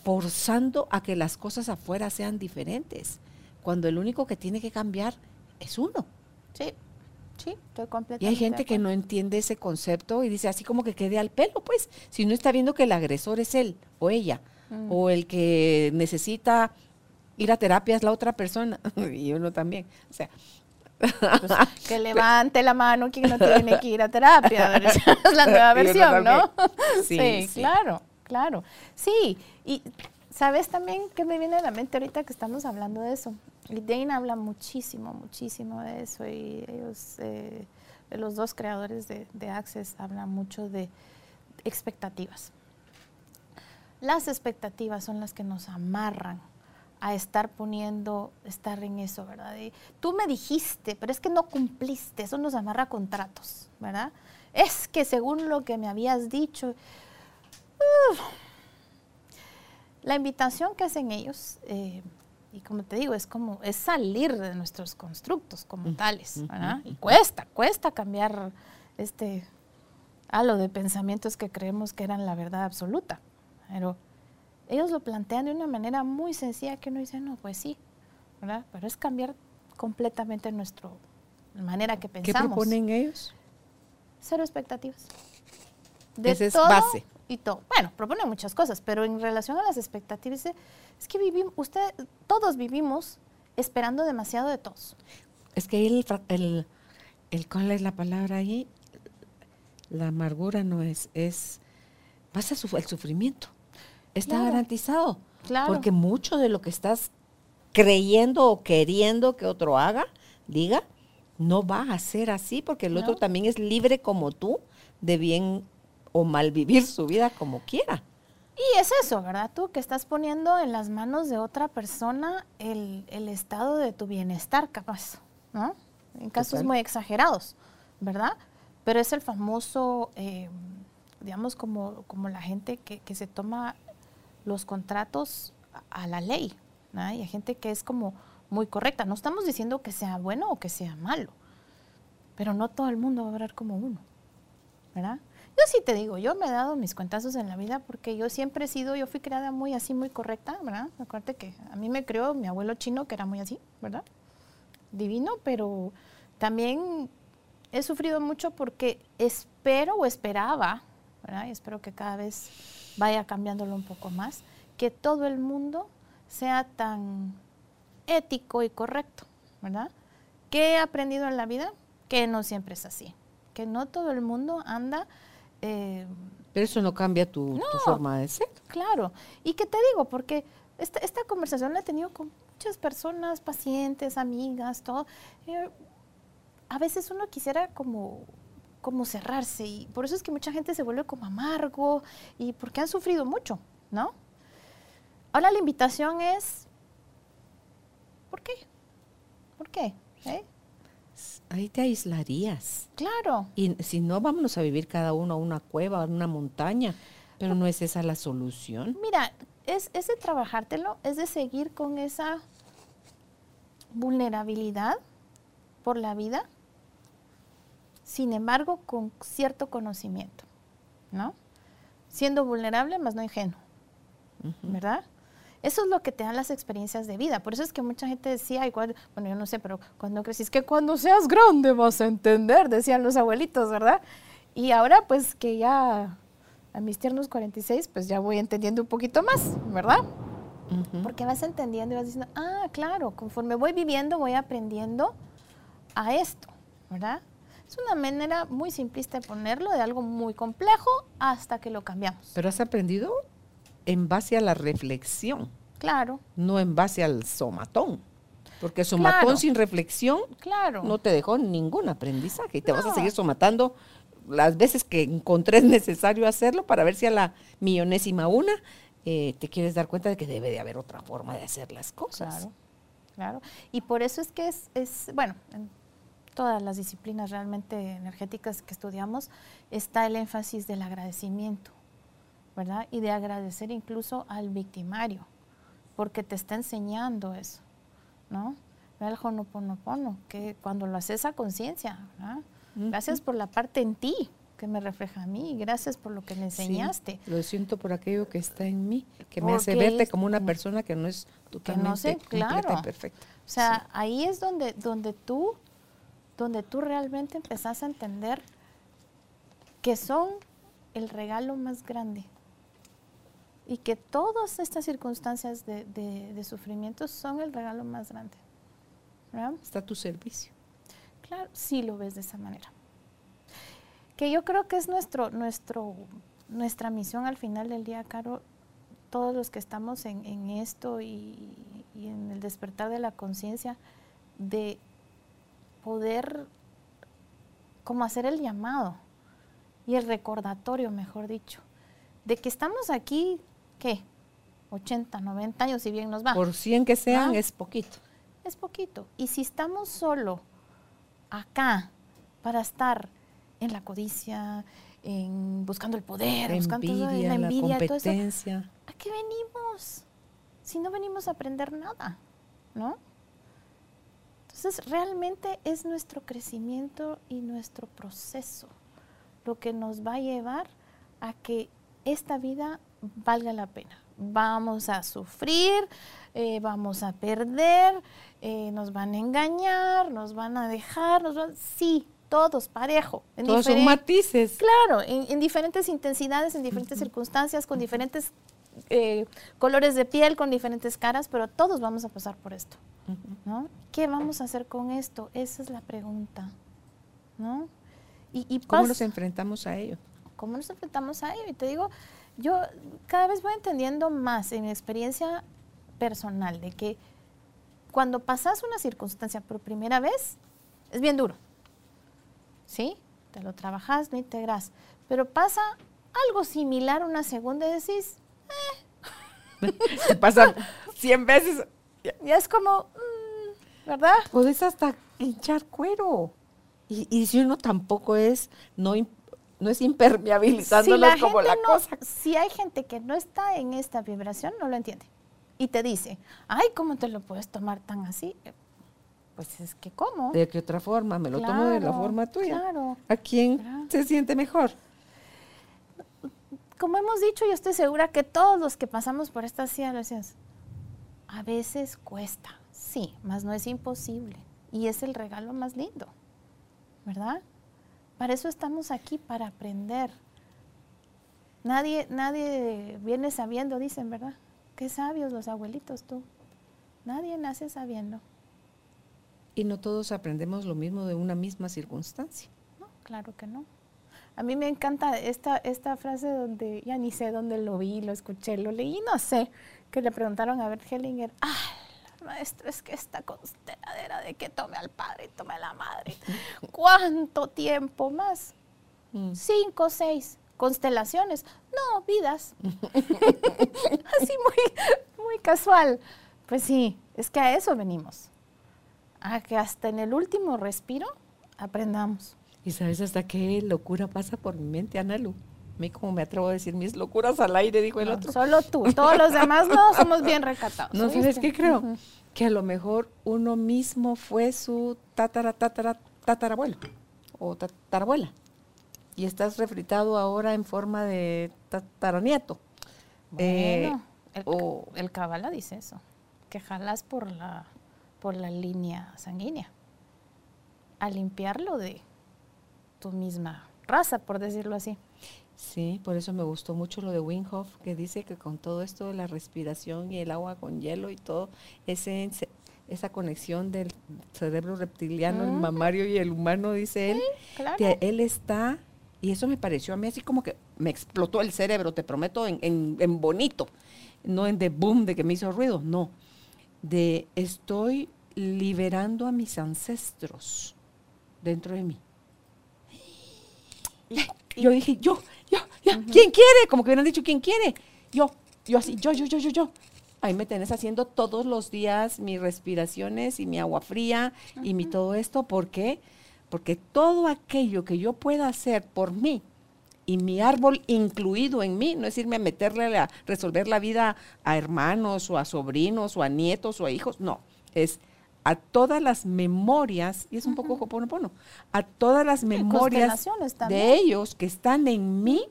forzando a que las cosas afuera sean diferentes, cuando el único que tiene que cambiar es uno. Sí. Sí, estoy completamente. Y hay gente que no entiende ese concepto y dice así como que quede al pelo, pues, si no está viendo que el agresor es él o ella, mm. o el que necesita ir a terapia es la otra persona, y uno también. O sea. Pues, que levante la mano quien no tiene que ir a terapia. es la nueva versión, ¿no? Sí, sí, claro, claro. Sí, y sabes también que me viene a la mente ahorita que estamos hablando de eso. Y Dane habla muchísimo, muchísimo de eso y ellos, eh, los dos creadores de, Access, hablan mucho de expectativas. Las expectativas son las que nos amarran a estar poniendo, estar en eso, ¿verdad? tú me dijiste, pero es que no cumpliste, eso nos amarra contratos, ¿verdad? Es que según lo que me habías dicho, la invitación que hacen ellos, eh, y como te digo, es como, es salir de nuestros constructos como tales, ¿verdad? Y cuesta, cuesta cambiar este halo de pensamientos que creemos que eran la verdad absoluta. Pero ellos lo plantean de una manera muy sencilla que uno dice, no, pues sí, ¿verdad? Pero es cambiar completamente nuestra manera que pensamos. ¿Qué proponen ellos? Cero expectativas. De es base. Y todo. Bueno, proponen muchas cosas, pero en relación a las expectativas, es que vivimos, usted, todos vivimos esperando demasiado de todos. Es que el, el, el ¿cuál es la palabra ahí? La amargura no es, es, pasa su, el sufrimiento. Está garantizado. Claro. Porque mucho de lo que estás creyendo o queriendo que otro haga, diga, no va a ser así, porque el otro también es libre como tú de bien o mal vivir su vida como quiera. Y es eso, ¿verdad? Tú que estás poniendo en las manos de otra persona el, estado de tu bienestar, capaz, ¿no? En casos muy exagerados, ¿verdad? Pero es el famoso, eh, digamos, como, como la gente que, se toma los contratos a, la ley, hay gente que es como muy correcta. No estamos diciendo que sea bueno o que sea malo, pero no todo el mundo va a hablar como uno, ¿verdad? Yo sí te digo, yo me he dado mis cuentazos en la vida porque yo siempre he sido, yo fui creada muy así, muy correcta, ¿verdad? Acuérdate que a mí me creó mi abuelo chino, que era muy así, ¿verdad? Divino, pero también he sufrido mucho porque espero o esperaba, ¿verdad? Y espero que cada vez vaya cambiándolo un poco más, que todo el mundo sea tan ético y correcto, ¿verdad? ¿Qué he aprendido en la vida? Que no siempre es así, que no todo el mundo anda eh, Pero eso no cambia tu, forma de ser. Claro. ¿Y qué te digo? Porque esta, esta conversación la he tenido con muchas personas, pacientes, amigas, todo. a veces uno quisiera como, como cerrarse y por eso es que mucha gente se vuelve como amargo y porque han sufrido mucho, ¿no? Ahora la invitación es ¿Por qué? ¿Por qué? ¿Eh? Ahí te aislarías. Claro. Y si no, vámonos a vivir cada uno a una cueva, a una montaña. Pero no es esa la solución. Mira, es, es de trabajártelo, es de seguir con esa vulnerabilidad por la vida, sin embargo, con cierto conocimiento, ¿no? Siendo vulnerable, más no ingenuo, ¿verdad? Eso es lo que te dan las experiencias de vida. Por eso es que mucha gente decía, igual, bueno, yo no sé, pero cuando creces, que cuando seas grande vas a entender, decían los abuelitos, ¿verdad? Y ahora, pues que ya a mis tiernos 46, pues ya voy entendiendo un poquito más, ¿verdad? Porque vas entendiendo y vas diciendo, ah, claro, conforme voy viviendo voy aprendiendo a esto, ¿verdad? Es una manera muy simplista de ponerlo, de algo muy complejo hasta que lo cambiamos. Pero has aprendido en base a la reflexión. Claro. No en base al somatón. Porque somatón sin reflexión claro. no te dejó ningún aprendizaje y te vas a seguir somatando las veces que encontré necesario hacerlo para ver si a la millonésima una eh, te quieres dar cuenta de que debe de haber otra forma de hacer las cosas. Claro, claro. Y por eso es que es, es bueno, en todas las disciplinas realmente energéticas que estudiamos está el énfasis del agradecimiento. ¿verdad? Y de agradecer incluso al victimario, porque te está enseñando eso, ¿no? El honoponopono, que cuando lo haces a conciencia, Gracias por la parte en ti que me refleja a mí, gracias por lo que me enseñaste. lo siento por aquello que está en mí, que me hace verte como una persona que no es totalmente no sé, claro. y perfecta. O sea, ahí es donde, donde tú, donde tú realmente empezás a entender que son el regalo más grande y que todas estas circunstancias de, sufrimiento son el regalo más grande. Está a tu servicio. Claro, sí lo ves de esa manera. Que yo creo que es nuestro, nuestro, nuestra misión al final del día, Caro, todos los que estamos en, esto y, y, en el despertar de la conciencia, de poder como hacer el llamado y el recordatorio, mejor dicho, de que estamos aquí ¿qué? 80, 90 años, si bien nos va. Por 100 que sean, es poquito. Es poquito. Y si estamos solo acá para estar en la codicia, en buscando el poder, buscando la envidia, la competencia. ¿a qué venimos? Si no venimos a aprender nada, ¿no? Entonces, realmente es nuestro crecimiento y nuestro proceso lo que nos va a llevar a que esta vida valga la pena. Vamos a sufrir, eh, vamos a perder, eh, nos van a engañar, nos van a dejar, nos van, sí, todos parejo. En todos son matices. Claro, en, diferentes intensidades, en diferentes circunstancias, con diferentes eh, colores de piel, con diferentes caras, pero todos vamos a pasar por esto. ¿no? ¿Qué vamos a hacer con esto? Esa es la pregunta. ¿no? Y, ¿Cómo nos enfrentamos a ello? ¿Cómo nos enfrentamos a ello? Y te digo, yo cada vez voy entendiendo más en mi experiencia personal de que cuando pasas una circunstancia por primera vez, es bien duro. ¿Sí? Te lo trabajas, lo integras. Pero pasa algo similar una segunda y decís, eh. Te pasa 100 veces. Ya es como, mm, ¿verdad? Puedes hasta hinchar cuero. Y, y, si uno tampoco es, no, no es impermeabilizándolos como la cosa. Si hay gente que no está en esta vibración, no lo entiende. Y te dice, ay, ¿cómo te lo puedes tomar tan así? Pues es que, ¿cómo? ¿De qué otra forma? Me lo tomo de la forma tuya. Claro. ¿A quién se siente mejor? Como hemos dicho, yo estoy segura que todos los que pasamos por estas situaciones, a veces cuesta, sí, mas no es imposible. Y es el regalo más lindo, ¿verdad? Para eso estamos aquí, para aprender. Nadie, nadie viene sabiendo, dicen, ¿verdad? Qué sabios los abuelitos tú. Nadie nace sabiendo. Y no todos aprendemos lo mismo de una misma circunstancia. No, claro que no. A mí me encanta esta, esta frase donde ya ni sé dónde lo vi, lo escuché, lo leí, no sé, que le preguntaron a Bert Hellinger, ah, maestro, es que esta consteladera de que tome al padre y tome a la madre, ¿cuánto tiempo más? Mm. Cinco, seis constelaciones. No, vidas. Así muy, muy casual. Pues sí, es que a eso venimos. A que hasta en el último respiro aprendamos. ¿Y sabes hasta qué locura pasa por mi mente, Analu? Mí como me atrevo a decir mis locuras al aire, dijo el No, otro. Solo tú, todos los demás no somos bien recatados. No, ¿sabes qué creo? Que a lo mejor uno mismo fue su tatara, tatara, tatarabuelo o tatarabuela. Y estás refritado ahora en forma de tataranieto. Eh, Bueno, el, o- el Kabbalah dice eso, que jalas por la, por la línea sanguínea, a limpiarlo de tu misma raza, por decirlo así. Sí, por eso me gustó mucho lo de Wim Hof, que dice que con todo esto de la respiración y el agua con hielo y todo, ese, esa conexión del cerebro reptiliano, el mamario y el humano, dice él, Claro. que él está, y eso me pareció a mí así como que me explotó el cerebro, te prometo, en, en- en bonito, no en de boom, de que me hizo ruido, no, de estoy liberando a mis ancestros dentro de mí. Y yo dije, yo, ¿quién quiere? Como que hubieran dicho, ¿quién quiere? Yo, yo así, yo, yo, yo, yo, yo. Ahí me tenés haciendo todos los días mis respiraciones y mi agua fría y mi todo esto. ¿Por qué? Porque todo aquello que yo pueda hacer por mí y mi árbol incluido en mí, no es irme a meterle a resolver la vida a hermanos o a sobrinos o a nietos o a hijos, no, es a todas las memorias, y es un poco hoponopono, a todas las memorias de ellos que están en mí,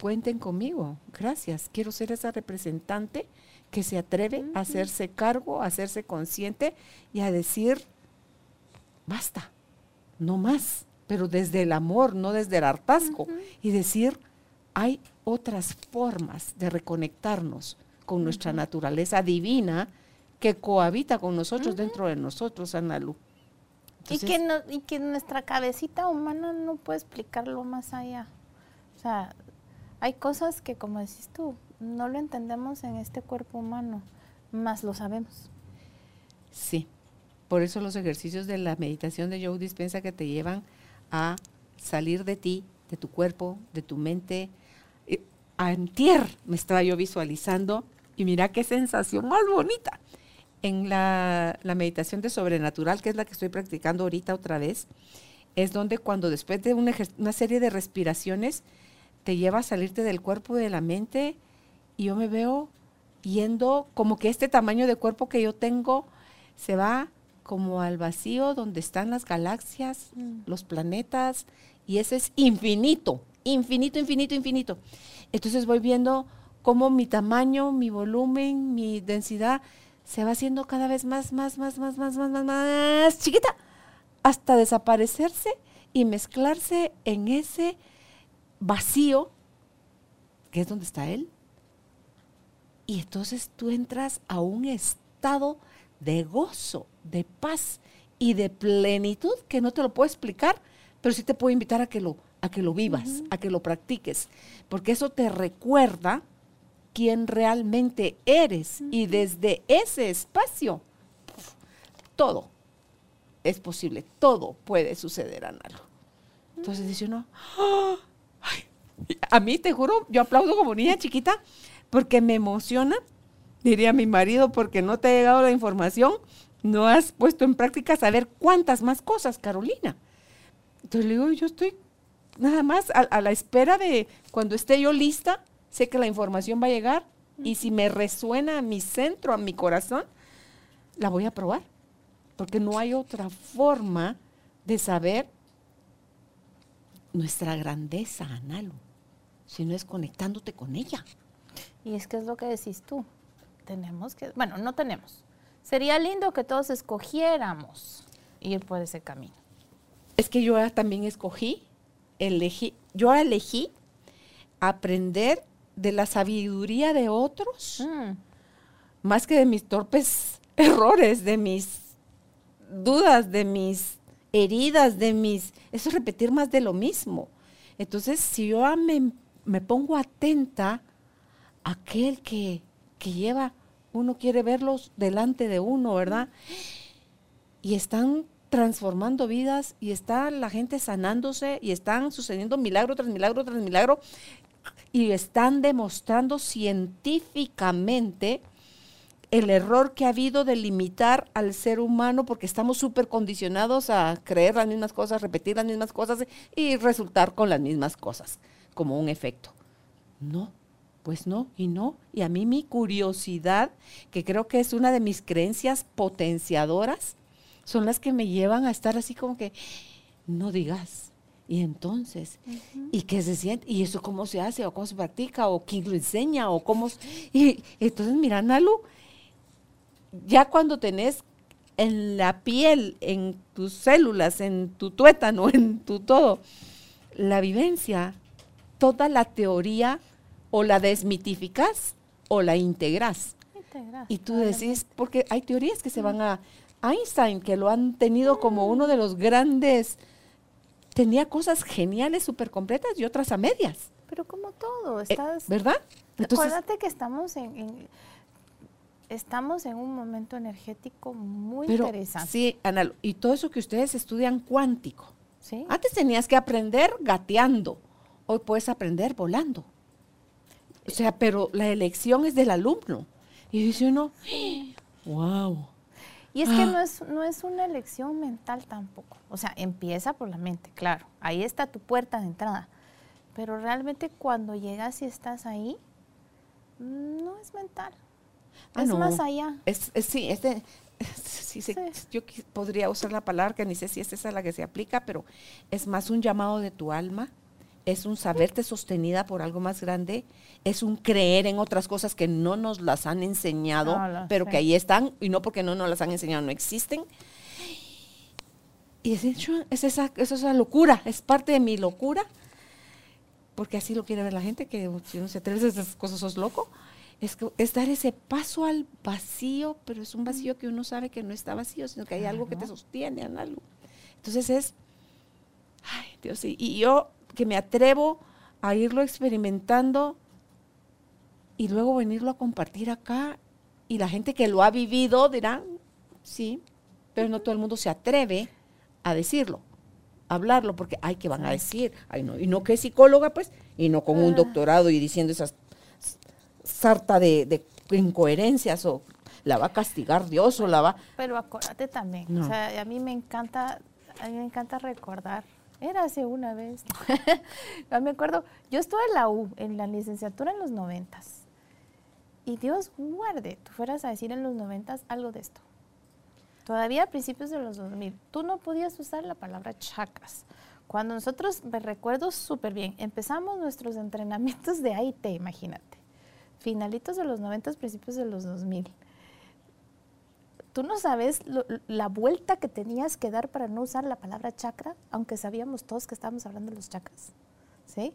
cuenten conmigo. Gracias. Quiero ser esa representante que se atreve a hacerse cargo, a hacerse consciente y a decir, basta, no más, pero desde el amor, no desde el hartazgo. Y decir, hay otras formas de reconectarnos con nuestra naturaleza divina que cohabita con nosotros dentro de nosotros, Ana Lu. y, que no, y que nuestra cabecita humana no puede explicarlo más allá. O sea, hay cosas que, como decís tú, no lo entendemos en este cuerpo humano, más lo sabemos. Sí, por eso los ejercicios de la meditación de Joe Dispensa que te llevan a salir de ti, de tu cuerpo, de tu mente. Eh, Antier me estaba yo visualizando y mira qué sensación más bonita. En la, meditación de sobrenatural, que es la que estoy practicando ahorita otra vez, es donde cuando después de una serie de respiraciones te lleva a salirte del cuerpo y de la mente y yo me veo yendo como que este tamaño de cuerpo que yo tengo se va como al vacío donde están las galaxias, los planetas, y ese es infinito, infinito, infinito, infinito. Entonces voy viendo cómo mi tamaño, mi volumen, mi densidad se va haciendo cada vez más, más, más, más, más, más, más, más chiquita, hasta desaparecerse y mezclarse en ese vacío, que es donde está él. Y entonces tú entras a un estado de gozo, de paz y de plenitud que no te lo puedo explicar, pero sí te puedo invitar a que lo, a que lo vivas, a que lo practiques, porque eso te recuerda quién realmente eres y desde ese espacio todo es posible, todo puede suceder, Analo. Entonces dice uno, "Ah, ay". a mí te juro, yo aplaudo como niña chiquita porque me emociona, diría mi marido, porque no te ha llegado la información, no has puesto en práctica saber cuántas más cosas, Carolina. Entonces le digo, yo estoy nada más a, a la espera de cuando esté yo lista, sé que la información va a llegar y si me resuena a mi centro, a mi corazón, la voy a probar. Porque no hay otra forma de saber nuestra grandeza, Analo, si no es conectándote con ella. Y es que es lo que decís tú. Tenemos que, bueno, no tenemos. Sería lindo que todos escogiéramos ir por ese camino. Es que yo también escogí, elegí, yo elegí aprender de la sabiduría de otros, Mm, más que de mis torpes errores, de mis dudas, de mis heridas, de mis... Eso es repetir más de lo mismo. Entonces, si yo me, me pongo atenta a aquel que, que lleva, uno quiere verlos delante de uno, ¿verdad? Y están transformando vidas y está la gente sanándose y están sucediendo milagro tras milagro tras milagro y están demostrando científicamente el error que ha habido de limitar al ser humano porque estamos súper condicionados a creer las mismas cosas, repetir las mismas cosas y resultar con las mismas cosas, como un efecto. No, pues no, y no. Y a mí mi curiosidad, que creo que es una de mis creencias potenciadoras, son las que me llevan a estar así como que, no digas. Y entonces, ¿y qué se siente? ¿Y eso cómo se hace? ¿O cómo se practica? ¿O quién lo enseña? ¿O cómo? Y entonces, mira, Nalu, ya cuando tenés en la piel, en tus células, en tu tuétano, en tu todo, la vivencia, toda la teoría o la desmitificas o la integras. y tú decís, porque hay teorías que se van a Einstein, que lo han tenido como uno de los grandes, tenía cosas geniales, súper completas y otras a medias. Pero como todo, Eh, estás... ¿Verdad? Acuérdate que estamos en, en- estamos en un momento energético muy pero interesante. sí, Ana, y todo eso que ustedes estudian cuántico. ¿sí? Antes tenías que aprender gateando, hoy puedes aprender volando. O sea, pero la elección es del alumno. Y dice uno, wow. Y es que Ah. no es, no es una elección mental tampoco. O sea, empieza por la mente, claro. Ahí está tu puerta de entrada. Pero realmente cuando llegas y estás ahí, no es mental. Ah, es no. más allá. Es, es- sí, es de- sí, sí, Sí. yo podría usar la palabra que ni sé si es esa la que se aplica, pero es más un llamado de tu alma, es un saberte sostenida por algo más grande, es un creer en otras cosas que no nos las han enseñado, No pero que ahí están, y no porque no nos las han enseñado, no existen. Y es, hecho, es esa, es esa locura, es parte de mi locura, porque así lo quiere ver la gente, que si uno se atreve a esas cosas sos loco. Es, que- es dar ese paso al vacío, pero es un vacío que uno sabe que no está vacío, sino que hay algo que te sostiene, Analu. Entonces es, ay Dios, y, y yo que me atrevo a irlo experimentando y luego venirlo a compartir acá, y la gente que lo ha vivido dirá, sí, pero no todo el mundo se atreve a decirlo, a hablarlo, porque, ay, que van a decir? Ay, no, y no que es psicóloga, pues, y no con un Ah. doctorado y diciendo esas sarta de, de incoherencias o la va a castigar Dios o la va... Pero acuérdate también, No. o sea, a mí me encanta, a mí me encanta recordar. Era hace una vez. Yo me acuerdo, yo estuve en la U, en la licenciatura en los noventas. Y Dios guarde, tú fueras a decir en los noventas algo de esto. Todavía a principios de los 2000, tú no podías usar la palabra chakras. Cuando nosotros, me recuerdo súper bien, empezamos nuestros entrenamientos de AIT, imagínate. Finalitos de los 90, principios de los 2000 tú no sabes lo- la vuelta que tenías que dar para no usar la palabra chakra, aunque sabíamos todos que estábamos hablando de los chakras. ¿sí?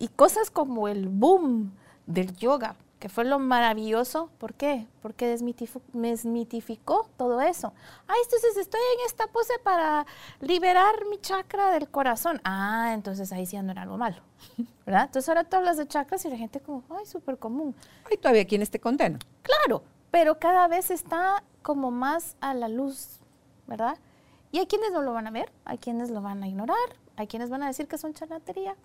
Y cosas como el boom del yoga, que fue lo maravilloso. ¿Por qué? Porque desmitificó todo eso. Ah, entonces estoy en esta pose para liberar mi chakra del corazón. Ah, entonces ahí sí no era algo malo. ¿Verdad? Entonces ahora tú hablas de chakras y la gente como, ay, súper común. Hay todavía quienes te condenan. Claro, pero cada vez está como más a la luz, ¿verdad? Y hay quienes no lo van a ver, hay quienes lo van a ignorar, hay quienes van a decir que son charlatería.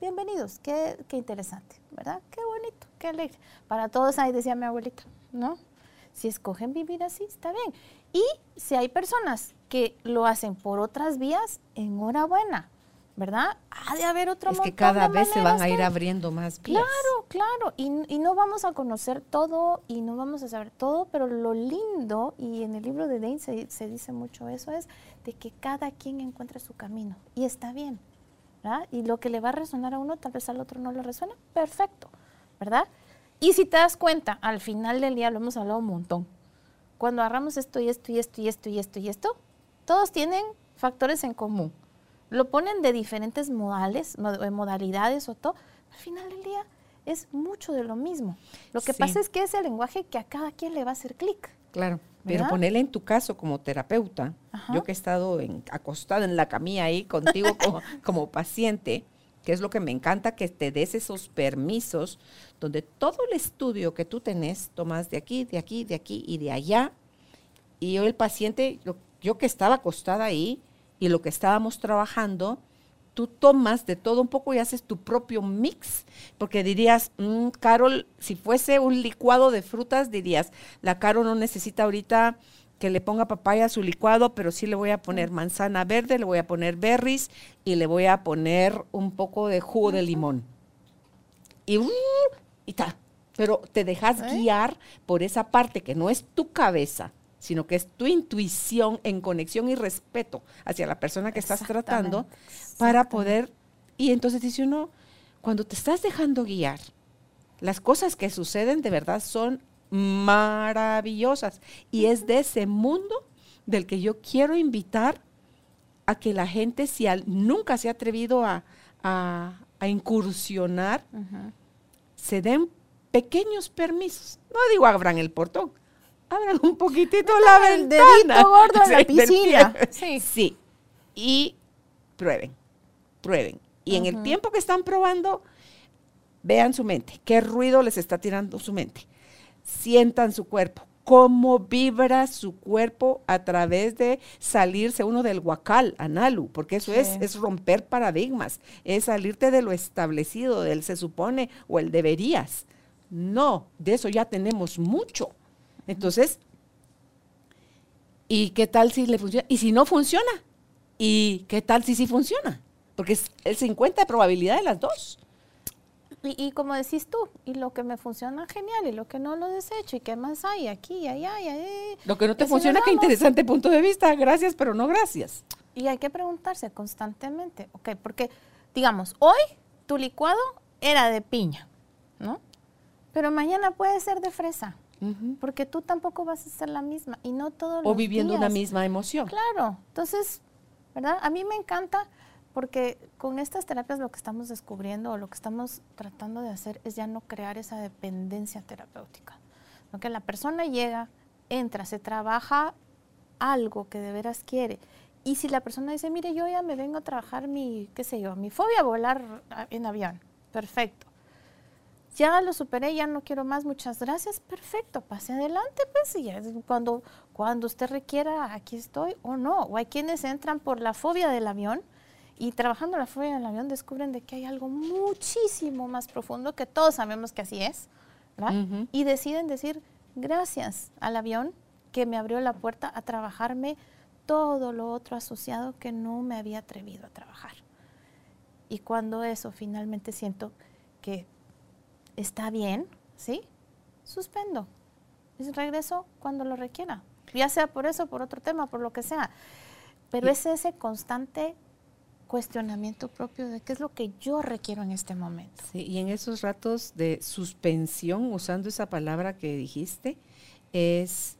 Bienvenidos, qué, qué interesante, ¿verdad? Qué bonito, qué alegre. Para todos ahí decía mi abuelita, ¿no? Si escogen vivir así, está bien. Y si hay personas que lo hacen por otras vías, enhorabuena, ¿verdad? Ha de haber otro Es que cada vez se van a ir abriendo más vías. Claro, claro. Y, y no vamos a conocer todo y no vamos a saber todo, pero lo lindo, y en el libro de Dane se, se dice mucho eso, es de que cada quien encuentre su camino. Y está bien. ¿Verdad? Y lo que le va a resonar a uno, tal vez al otro no le resuena. Perfecto. ¿Verdad? Y si te das cuenta, al final del día lo hemos hablado un montón. Cuando agarramos esto y esto y esto y esto y esto y esto, todos tienen factores en común. Lo ponen de diferentes modales, mo- eh, modalidades o todo. Al final del día es mucho de lo mismo. Lo que Sí. pasa es que es el lenguaje que a cada quien le va a hacer clic. Claro, pero ponerle en tu caso como terapeuta, Ajá. yo que he estado en- acostada en la camilla ahí contigo como, como paciente, que es lo que me encanta, que te des esos permisos, donde todo el estudio que tú tenés, tomas de aquí, de aquí, de aquí y de allá, y yo el paciente, yo, yo que estaba acostada ahí y lo que estábamos trabajando, tú tomas de todo un poco y haces tu propio mix, porque dirías, mm, Carol, si fuese un licuado de frutas, dirías, la Carol no necesita ahorita que le ponga papaya a su licuado, pero sí le voy a poner manzana verde, le voy a poner berries y le voy a poner un poco de jugo de limón. Y, uh, y ta. Pero te dejas ¿Eh? guiar por esa parte que no es tu cabeza, sino que es tu intuición en conexión y respeto hacia la persona que estás tratando para poder... Y entonces dice uno, cuando te estás dejando guiar, las cosas que suceden de verdad son maravillosas. Y es de ese mundo del que yo quiero invitar a que la gente, si al- nunca se ha atrevido a, a- a incursionar, se den pequeños permisos. No digo abran el portón, abran un poquitito la el ventana. dedito gordo en la piscina. Sí. Sí. Y prueben, prueben. Y en el tiempo que están probando, vean su mente, qué ruido les está tirando su mente. Sientan su cuerpo, cómo vibra su cuerpo a través de salirse uno del huacal, analu, porque eso es, es romper paradigmas, es salirte de lo establecido, del se supone o el deberías. No, de eso ya tenemos mucho. Entonces, ¿y qué tal si le funciona? ¿Y si no funciona? ¿Y qué tal si sí funciona? Porque es el 50 de probabilidad de las dos. Y, y como decís tú, y lo que me funciona genial, y lo que no lo desecho, y qué más hay aquí allá y ahí. Lo que no te funciona, qué interesante punto de vista. Gracias, pero no gracias. Y hay que preguntarse constantemente, ok, porque, digamos, hoy tu licuado era de piña, ¿no? Pero mañana puede ser de fresa, porque tú tampoco vas a ser la misma, y no todos O los viviendo una misma emoción. Claro, entonces, ¿verdad? A mí me encanta porque con estas terapias lo que estamos descubriendo o lo que estamos tratando de hacer es ya no crear esa dependencia terapéutica. Que la persona llega, entra, se trabaja algo que de veras quiere. Y si la persona dice, mire, yo ya me vengo a trabajar mi, qué sé yo, mi fobia a volar en avión, perfecto. Ya lo superé, ya no quiero más, muchas gracias, perfecto, pase adelante, pues, y ya cuando, cuando usted requiera, aquí estoy, o no. O hay quienes entran por la fobia del avión y trabajando la fobia del avión descubren de que hay algo muchísimo más profundo, que todos sabemos que así es. Y deciden decir, gracias al avión que me abrió la puerta a trabajarme todo lo otro asociado que no me había atrevido a trabajar. Y cuando eso finalmente siento que está bien, ¿sí? Suspendo. Y regreso cuando lo requiera. Ya sea por eso, por otro tema, por lo que sea. Pero es ese constante cuestionamiento propio de qué es lo que yo requiero en este momento. Sí, y en esos ratos de suspensión, usando esa palabra que dijiste, es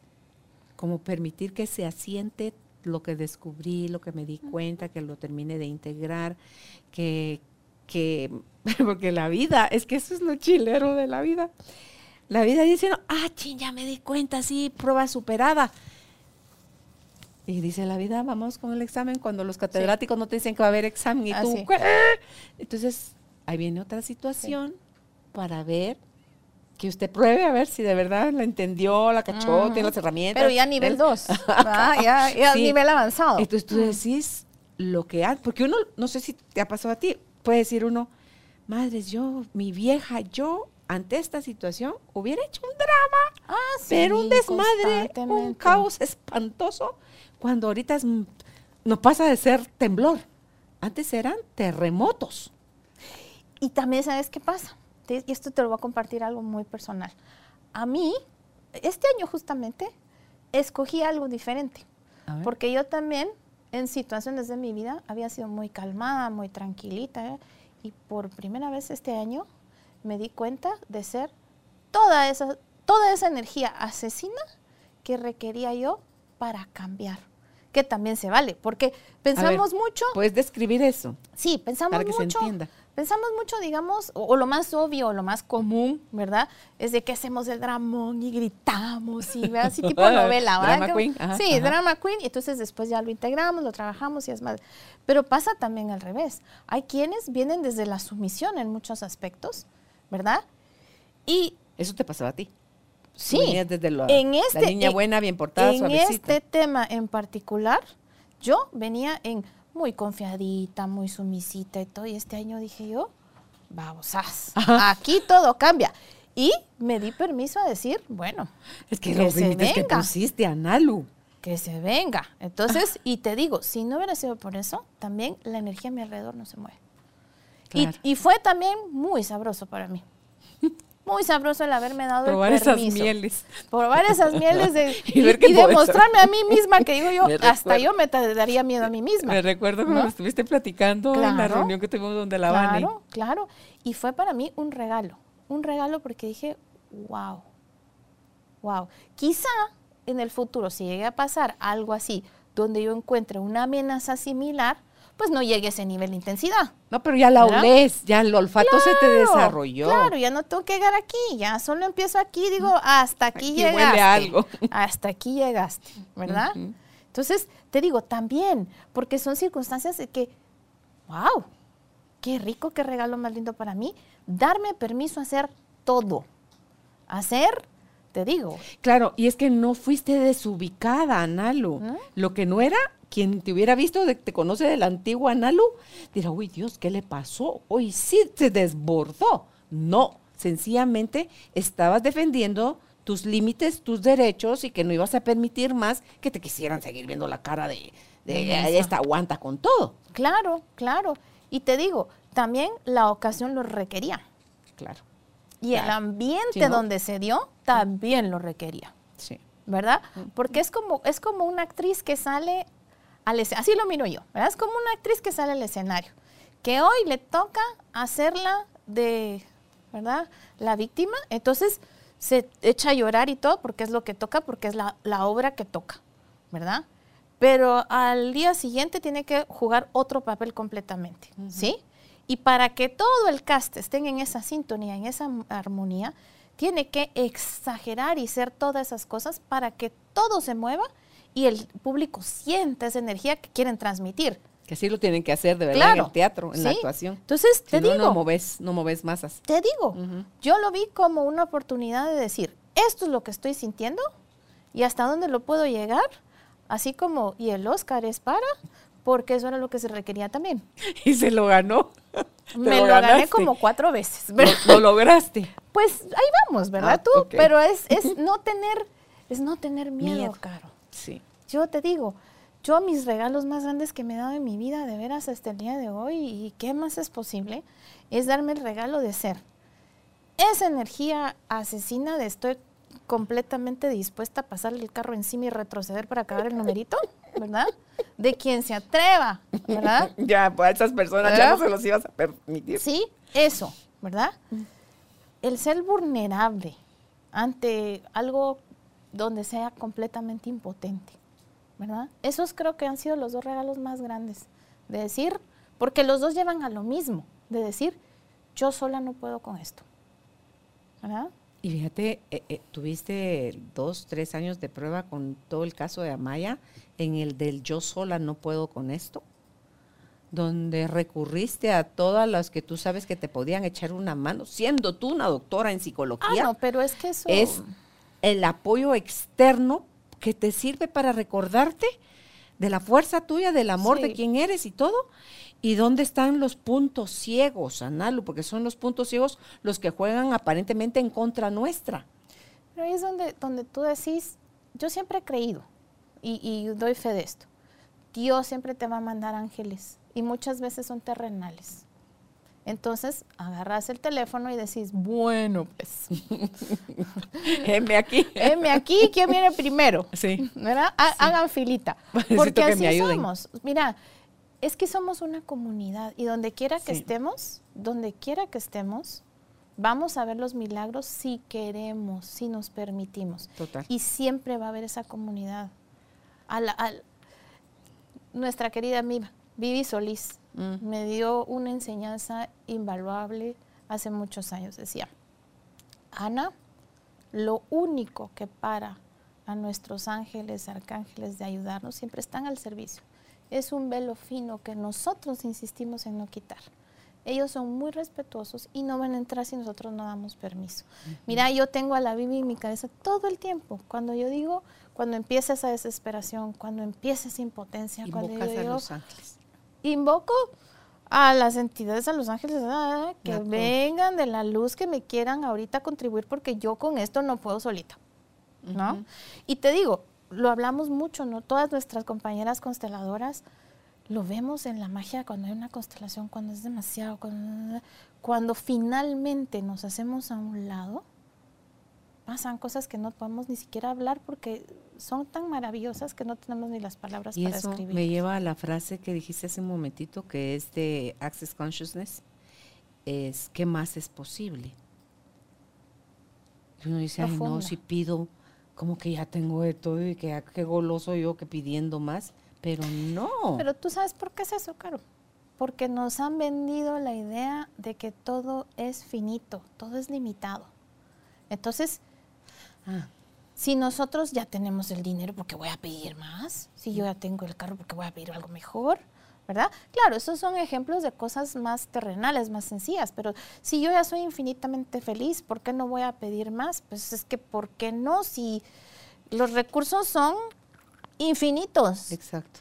como permitir que se asiente lo que descubrí, lo que me di cuenta, que lo termine de integrar, que, que, porque la vida, es que eso es lo chilero de la vida. La vida dice, no, ah, ching, ya me di cuenta, sí, prueba superada. Y dice la vida, vamos con el examen, cuando los catedráticos no te dicen que va a haber examen y tú, Así. ¿qué? Entonces, ahí viene otra situación para ver que usted pruebe a ver si de verdad la entendió, la cachó, tiene las herramientas. Pero ya nivel ¿ves? 2, ya, ya Sí. nivel avanzado. Entonces tú decís lo que hay, porque uno, no sé si te ha pasado a ti, puede decir uno, madres, yo, mi vieja, yo, ante esta situación, hubiera hecho un drama, Ah, sí, pero un desmadre, un caos espantoso, cuando ahorita es, mm, no pasa de ser temblor, antes eran terremotos. Y también, ¿sabes qué pasa? Y esto te lo voy a compartir algo muy personal. A mí, este año justamente, escogí algo diferente. Porque yo también, en situaciones de mi vida, había sido muy calmada, muy tranquilita. ¿eh? Y por primera vez este año me di cuenta de ser toda esa, toda esa energía asesina que requería yo para cambiar. Que también se vale, porque ver, pensamos mucho, ¿Puedes describir eso? sí, pensamos para que se mucho, entienda. Pensamos mucho, digamos, o, o lo más obvio, o lo más común, ¿verdad? Es de que hacemos el dramón y gritamos y ¿verdad? así tipo novela, ¿verdad? Drama Que- queen, ajá, sí, ajá. drama queen, y entonces después ya lo integramos, lo trabajamos y es más. Pero pasa también al revés. Hay quienes vienen desde la sumisión en muchos aspectos, ¿verdad? Y Eso te pasaba a ti. sí, Venías desde la, en la este, niña en- buena, bien portada, en suavecita. este tema en particular, yo venía en muy confiadita, muy sumisita y todo. Y este año dije yo, vamos, aquí todo cambia. Y me di permiso a decir, bueno, es que, que se venga. que pusiste, Analu. Que se venga. Entonces, y te digo, si no hubiera sido por eso, también la energía a mi alrededor no se mueve. Y, fue también muy sabroso para mí. Muy sabroso el haberme dado Probar el permiso. esas mieles. Probar esas mieles de, y, demostrarme a mí misma que digo yo, hasta yo me daría miedo a mí misma. Me recuerdo cuando estuviste platicando en la reunión que tuvimos donde la Claro, claro. Y fue para mí un regalo. Un regalo porque dije, wow, wow. Quizá en el futuro, si llegue a pasar algo así, donde yo encuentre una amenaza similar, pues no llegue a ese nivel de intensidad. No, pero ya la olés, ya el olfato se te desarrolló. Claro, ya no tengo que llegar aquí, ya solo empiezo aquí, digo, hasta aquí, llegaste. Huele algo. Hasta aquí llegaste, ¿verdad? Entonces, te digo, también, porque son circunstancias de que, wow, qué rico, qué regalo más lindo para mí, darme permiso a hacer todo. Hacer te digo. Claro, y es que no fuiste desubicada, Analu. Lo que no era, quien te hubiera visto, te conoce de la antigua Analu, dirá, uy Dios, ¿qué le pasó? Hoy sí se desbordó. No, sencillamente estabas defendiendo tus límites, tus derechos y que no ibas a permitir más que te quisieran seguir viendo la cara de, de esta aguanta con todo. Claro, claro. Y te digo, también la ocasión lo requería. Claro. Y el ambiente donde se dio también lo requería. Sí. ¿Verdad? Porque es como, es como una actriz que sale al así lo miro yo, ¿verdad? Es como una actriz que sale al escenario, que hoy le toca hacerla de, ¿verdad? La víctima, entonces se echa a llorar y todo porque es lo que toca, porque es la, obra que toca, ¿verdad? Pero al día siguiente tiene que jugar otro papel completamente, ¿sí? Y para que todo el cast estén en esa sintonía, en esa armonía, tiene que exagerar y ser todas esas cosas para que todo se mueva y el público sienta esa energía que quieren transmitir. Que así lo tienen que hacer de verdad en el teatro, en la actuación. Entonces, te digo. No moves, no moves masas. Te digo, yo lo vi como una oportunidad de decir, esto es lo que estoy sintiendo y hasta dónde lo puedo llegar, así como, y el Oscar es para, porque eso era lo que se requería también. Y se lo ganó. Me lo, gané como cuatro veces. Lo, lograste. Pues ahí vamos, ¿verdad ah, tú? Pero es, es, no tener, es no tener miedo, Caro. Yo te digo, yo mis regalos más grandes que me he dado en mi vida, de veras hasta el día de hoy, y qué más es posible, es darme el regalo de ser. Esa energía asesina de estoy completamente dispuesta a pasarle el carro encima y retroceder para acabar el numerito, ¿verdad? De quien se atreva, ¿verdad? ya, pues a esas personas ya no se los ibas a permitir. Sí, eso, ¿verdad? El ser vulnerable ante algo donde sea completamente impotente, ¿verdad? Esos creo que han sido los dos regalos más grandes, de decir, porque los dos llevan a lo mismo, de decir, yo sola no puedo con esto, ¿verdad? Y fíjate, eh, eh, tuviste dos, tres años de prueba con todo el caso de Amaya, en el del yo sola no puedo con esto, donde recurriste a todas las que tú sabes que te podían echar una mano, siendo tú una doctora en psicología. Ah, no, pero es que eso... Es el apoyo externo que te sirve para recordarte de la fuerza tuya, del amor de quién eres y todo, ¿Y dónde están los puntos ciegos, Analu? Porque son los puntos ciegos los que juegan aparentemente en contra nuestra. Pero ahí es donde, donde tú decís, yo siempre he creído, y, y doy fe de esto, Dios siempre te va a mandar ángeles, y muchas veces son terrenales. Entonces agarras el teléfono y decís, bueno, pues. Heme aquí. Heme aquí, ¿quién viene primero? Sí. ¿Verdad? Hagan filita. Porque así somos. Mira, es que somos una comunidad y donde quiera que estemos, donde quiera que estemos, vamos a ver los milagros si queremos, si nos permitimos. Total. Y siempre va a haber esa comunidad. nuestra querida amiga, Vivi Solís, mm. me dio una enseñanza invaluable hace muchos años. Decía, Ana, lo único que para a nuestros ángeles, arcángeles de ayudarnos, siempre están al servicio es un velo fino que nosotros insistimos en no quitar. Ellos son muy respetuosos y no van a entrar si nosotros no damos permiso. Mira, yo tengo a la Biblia en mi cabeza todo el tiempo. Cuando yo digo, cuando empieza esa desesperación, cuando empieza esa impotencia, cuando yo digo, a los ángeles. Invoco a las entidades, a los ángeles, ah, que vengan de la luz, que me quieran ahorita contribuir porque yo con esto no puedo solita, ¿no? Y te digo, lo hablamos mucho, ¿no? Todas nuestras compañeras consteladoras lo vemos en la magia cuando hay una constelación, cuando es demasiado, cuando, cuando finalmente nos hacemos a un lado, pasan cosas que no podemos ni siquiera hablar porque son tan maravillosas que no tenemos ni las palabras Y para eso escribir. me lleva a la frase que dijiste hace un momentito, que es de Access Consciousness, es ¿qué más es posible? Y uno dice, ay no, si pido, como que ya tengo de todo y que qué goloso yo que pidiendo más, pero no. Pero tú sabes por qué es eso, Caro. Porque nos han vendido la idea de que todo es finito, todo es limitado. Entonces, Ah, si nosotros ya tenemos el dinero, ¿por qué voy a pedir más? Si yo ya tengo el carro, ¿por qué voy a pedir algo mejor? ¿Verdad? Claro, esos son ejemplos de cosas más terrenales, más sencillas, pero si yo ya soy infinitamente feliz, ¿por qué no voy a pedir más? Pues es que, ¿por qué no? Si los recursos son infinitos. exacto.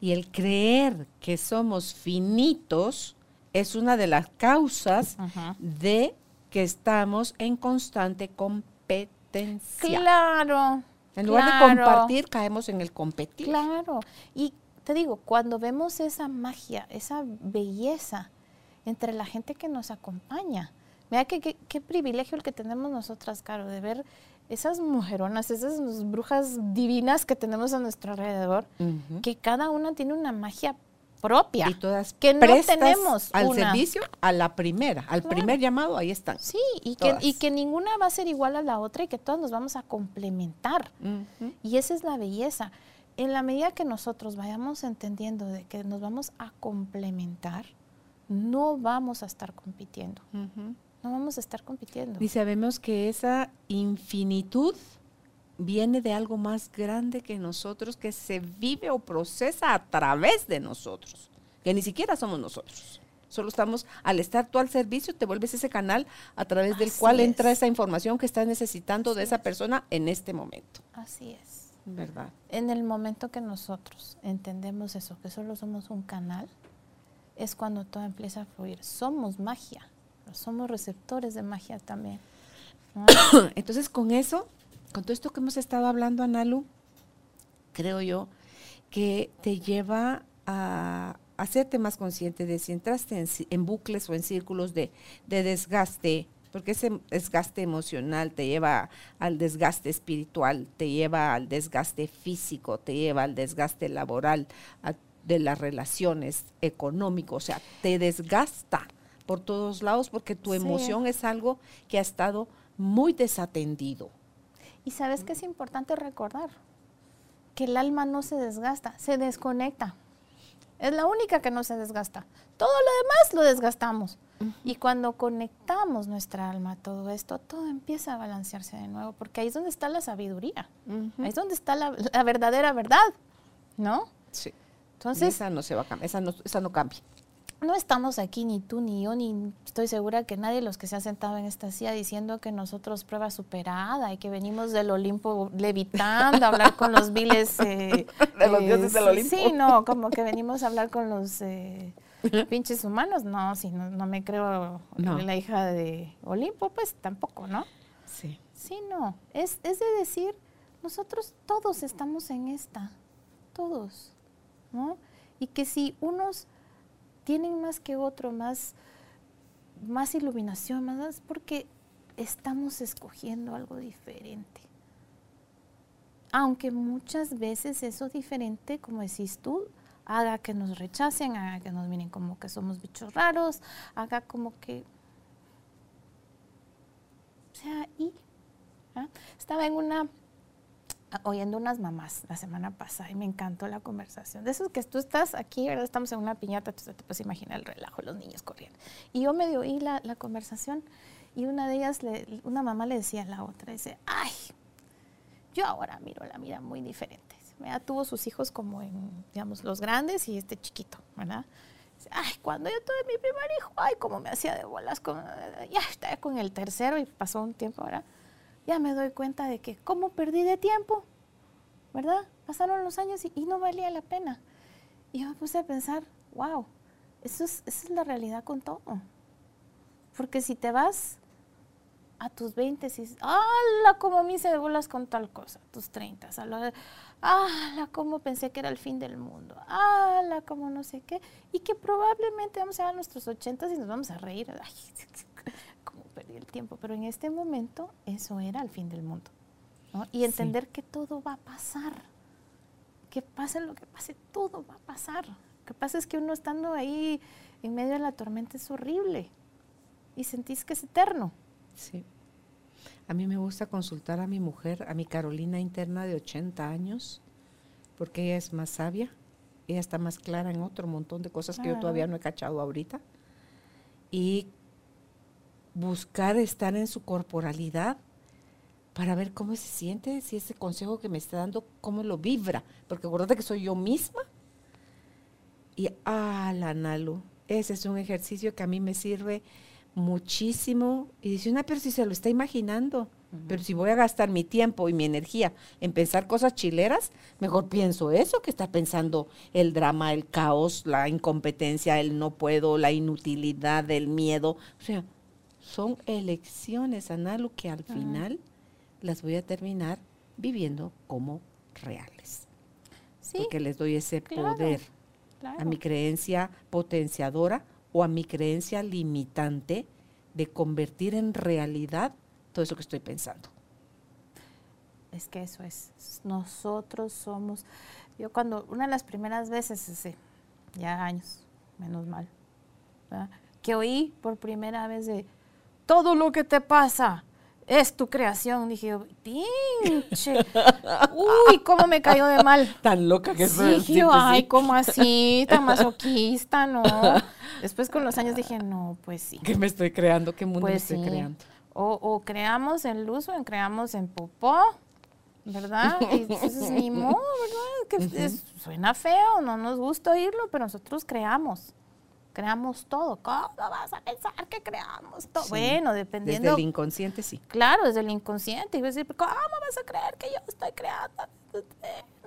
Y el creer que somos finitos es una de las causas de que estamos en constante competencia. Claro. En lugar claro. de compartir, caemos en el competir. Claro. Y te digo, cuando vemos esa magia, esa belleza entre la gente que nos acompaña, mira qué, privilegio el que tenemos nosotras, Caro, de ver esas mujeronas, esas brujas divinas que tenemos a nuestro alrededor, que cada una tiene una magia propia. Y todas que no tenemos al una. servicio a la primera, al Claro. primer llamado, ahí están. Sí, y que, y que ninguna va a ser igual a la otra y que todas nos vamos a complementar. Y esa es la belleza. En la medida que nosotros vayamos entendiendo de que nos vamos a complementar, no vamos a estar compitiendo. No vamos a estar compitiendo. Y sabemos que esa infinitud viene de algo más grande que nosotros, que se vive o procesa a través de nosotros, que ni siquiera somos nosotros. Solo estamos, al estar tú al servicio, te vuelves ese canal a través del cual es. entra esa información que estás necesitando de esa es. persona en este momento. Así es. ¿Verdad? En el momento que nosotros entendemos eso, que solo somos un canal, es cuando todo empieza a fluir. Somos magia, somos receptores de magia también. Entonces, con eso, con todo esto que hemos estado hablando, Analu, creo yo que te lleva a hacerte más consciente de si entraste en, bucles o en círculos de, de desgaste, porque ese desgaste emocional te lleva al desgaste espiritual, te lleva al desgaste físico, te lleva al desgaste laboral, a- de las relaciones económicas, o sea, te desgasta por todos lados porque tu Sí. emoción es algo que ha estado muy desatendido. Y sabes que es importante recordar que el alma no se desgasta, se desconecta. Es la única que no se desgasta. Todo lo demás lo desgastamos. Y cuando conectamos nuestra alma a todo esto, todo empieza a balancearse de nuevo, porque ahí es donde está la sabiduría, ahí es donde está la, la verdadera verdad, ¿no? Sí. Entonces, esa no se va a cambiar, esa no, esa no cambia. No estamos aquí ni tú ni yo, ni estoy segura que nadie de los que se ha sentado en esta silla diciendo que nosotros prueba superada y que venimos del Olimpo levitando a hablar con los viles. eh, De los eh, dioses del Olimpo. Sí, no, como que venimos a hablar con los eh, pinches humanos. No, si no, no me creo No. la hija de Olimpo, pues tampoco, ¿no? Sí. Sí, no. Es, es de decir, nosotros todos estamos en esta, todos, ¿no? Y que si unos tienen más que otro, más, más iluminación, más, porque estamos escogiendo algo diferente. Aunque muchas veces eso diferente, como decís tú, haga que nos rechacen, haga que nos miren como que somos bichos raros, haga como que... O sea, y... ¿ah? Estaba en una oyendo unas mamás la semana pasada y me encantó la conversación. De esos que tú estás aquí, ¿verdad? Estamos en una piñata, tú te puedes imaginar el relajo, los niños corriendo. Y yo medio oí la, la conversación y una de ellas, le- una mamá le decía a la otra, dice, ay, yo ahora miro la vida muy diferente. Ella tuvo sus hijos como en, digamos, los grandes y este chiquito, ¿verdad? Dice, Ay, cuando yo tuve mi primer hijo, ay, cómo me hacía de bolas. Con, ya estaba con el tercero y pasó un tiempo ahora. Ya me doy cuenta de que cómo perdí de tiempo, ¿verdad? Pasaron los años y, no valía la pena. Y yo me puse a pensar, wow, eso es, esa es la realidad con todo. Porque si te vas a tus 20 y ¡hala! Como me hice de bolas con tal cosa, tus 30, ¡hala! Como pensé que era el fin del mundo, ¡hala! Como no sé qué. Y que probablemente vamos a a nuestros 80 y nos vamos a reír. ¡Ay! Perdí el tiempo. Pero en este momento, eso era el fin del mundo. Y entender que todo va a pasar. Que pase lo que pase, todo va a pasar. Lo que pasa es que uno estando ahí en medio de la tormenta es horrible y sentís que es eterno. Sí. A mí me gusta consultar a mi mujer, a mi Carolina interna de 80 años, porque ella es más sabia, ella está más clara en otro montón de cosas que yo todavía no he cachado ahorita. Y buscar estar en su corporalidad para ver cómo se siente, si ese consejo que me está dando, cómo lo vibra. Porque acuérdate que soy yo misma. Y, ah, la Nalu, ese es un ejercicio que a mí me sirve muchísimo. Y dice una, pero si se lo está imaginando, pero si voy a gastar mi tiempo y mi energía en pensar cosas chileras, mejor pienso eso que está pensando el drama, el caos, la incompetencia, el no puedo, la inutilidad, el miedo. O sea, son elecciones, Analu, que al final las voy a terminar viviendo como reales. Sí, porque les doy ese poder a mi creencia potenciadora o a mi creencia limitante de convertir en realidad todo eso que estoy pensando. Es que eso es, nosotros somos, yo cuando, una de las primeras veces, hace ya años, menos mal, que oí por primera vez de, todo lo que te pasa es tu creación. Dije, pinche. Uy, cómo me cayó de mal. Tan loca que soy. Sí, ay, ¿cómo así? Tan masoquista, ¿no? Después con los años dije, no, pues sí. ¿Qué me estoy creando? ¿Qué mundo pues estoy creando? O, creamos en luz o creamos en popó, ¿verdad? Y entonces ni modo, ¿verdad? Que suena feo, no nos gusta oírlo, pero nosotros creamos creamos todo. ¿Cómo vas a pensar que creamos todo? Bueno, dependiendo. Desde el inconsciente, sí. Claro, desde el inconsciente. Y vas a decir, ¿cómo vas a creer que yo estoy creando?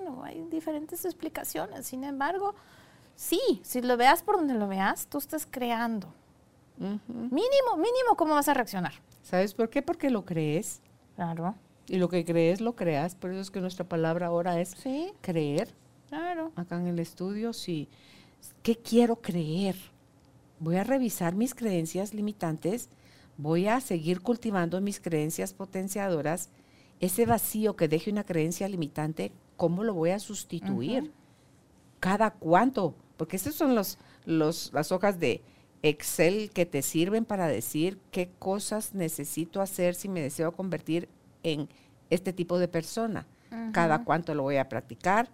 No, hay diferentes explicaciones. Sin embargo, sí, si lo veas por donde lo veas, tú estás creando. Mínimo, mínimo, ¿cómo vas a reaccionar? ¿Sabes por qué? Porque lo crees. Claro. Y lo que crees, lo creas. Por eso es que nuestra palabra ahora es ¿Sí? creer. Claro. Acá en el estudio, sí. ¿Qué quiero creer? Voy a revisar mis creencias limitantes, voy a seguir cultivando mis creencias potenciadoras. Ese vacío que deje una creencia limitante, ¿cómo lo voy a sustituir? ¿Cada cuánto? Porque esas son los, las hojas de Excel que te sirven para decir qué cosas necesito hacer si me deseo convertir en este tipo de persona. Cada cuánto lo voy a practicar,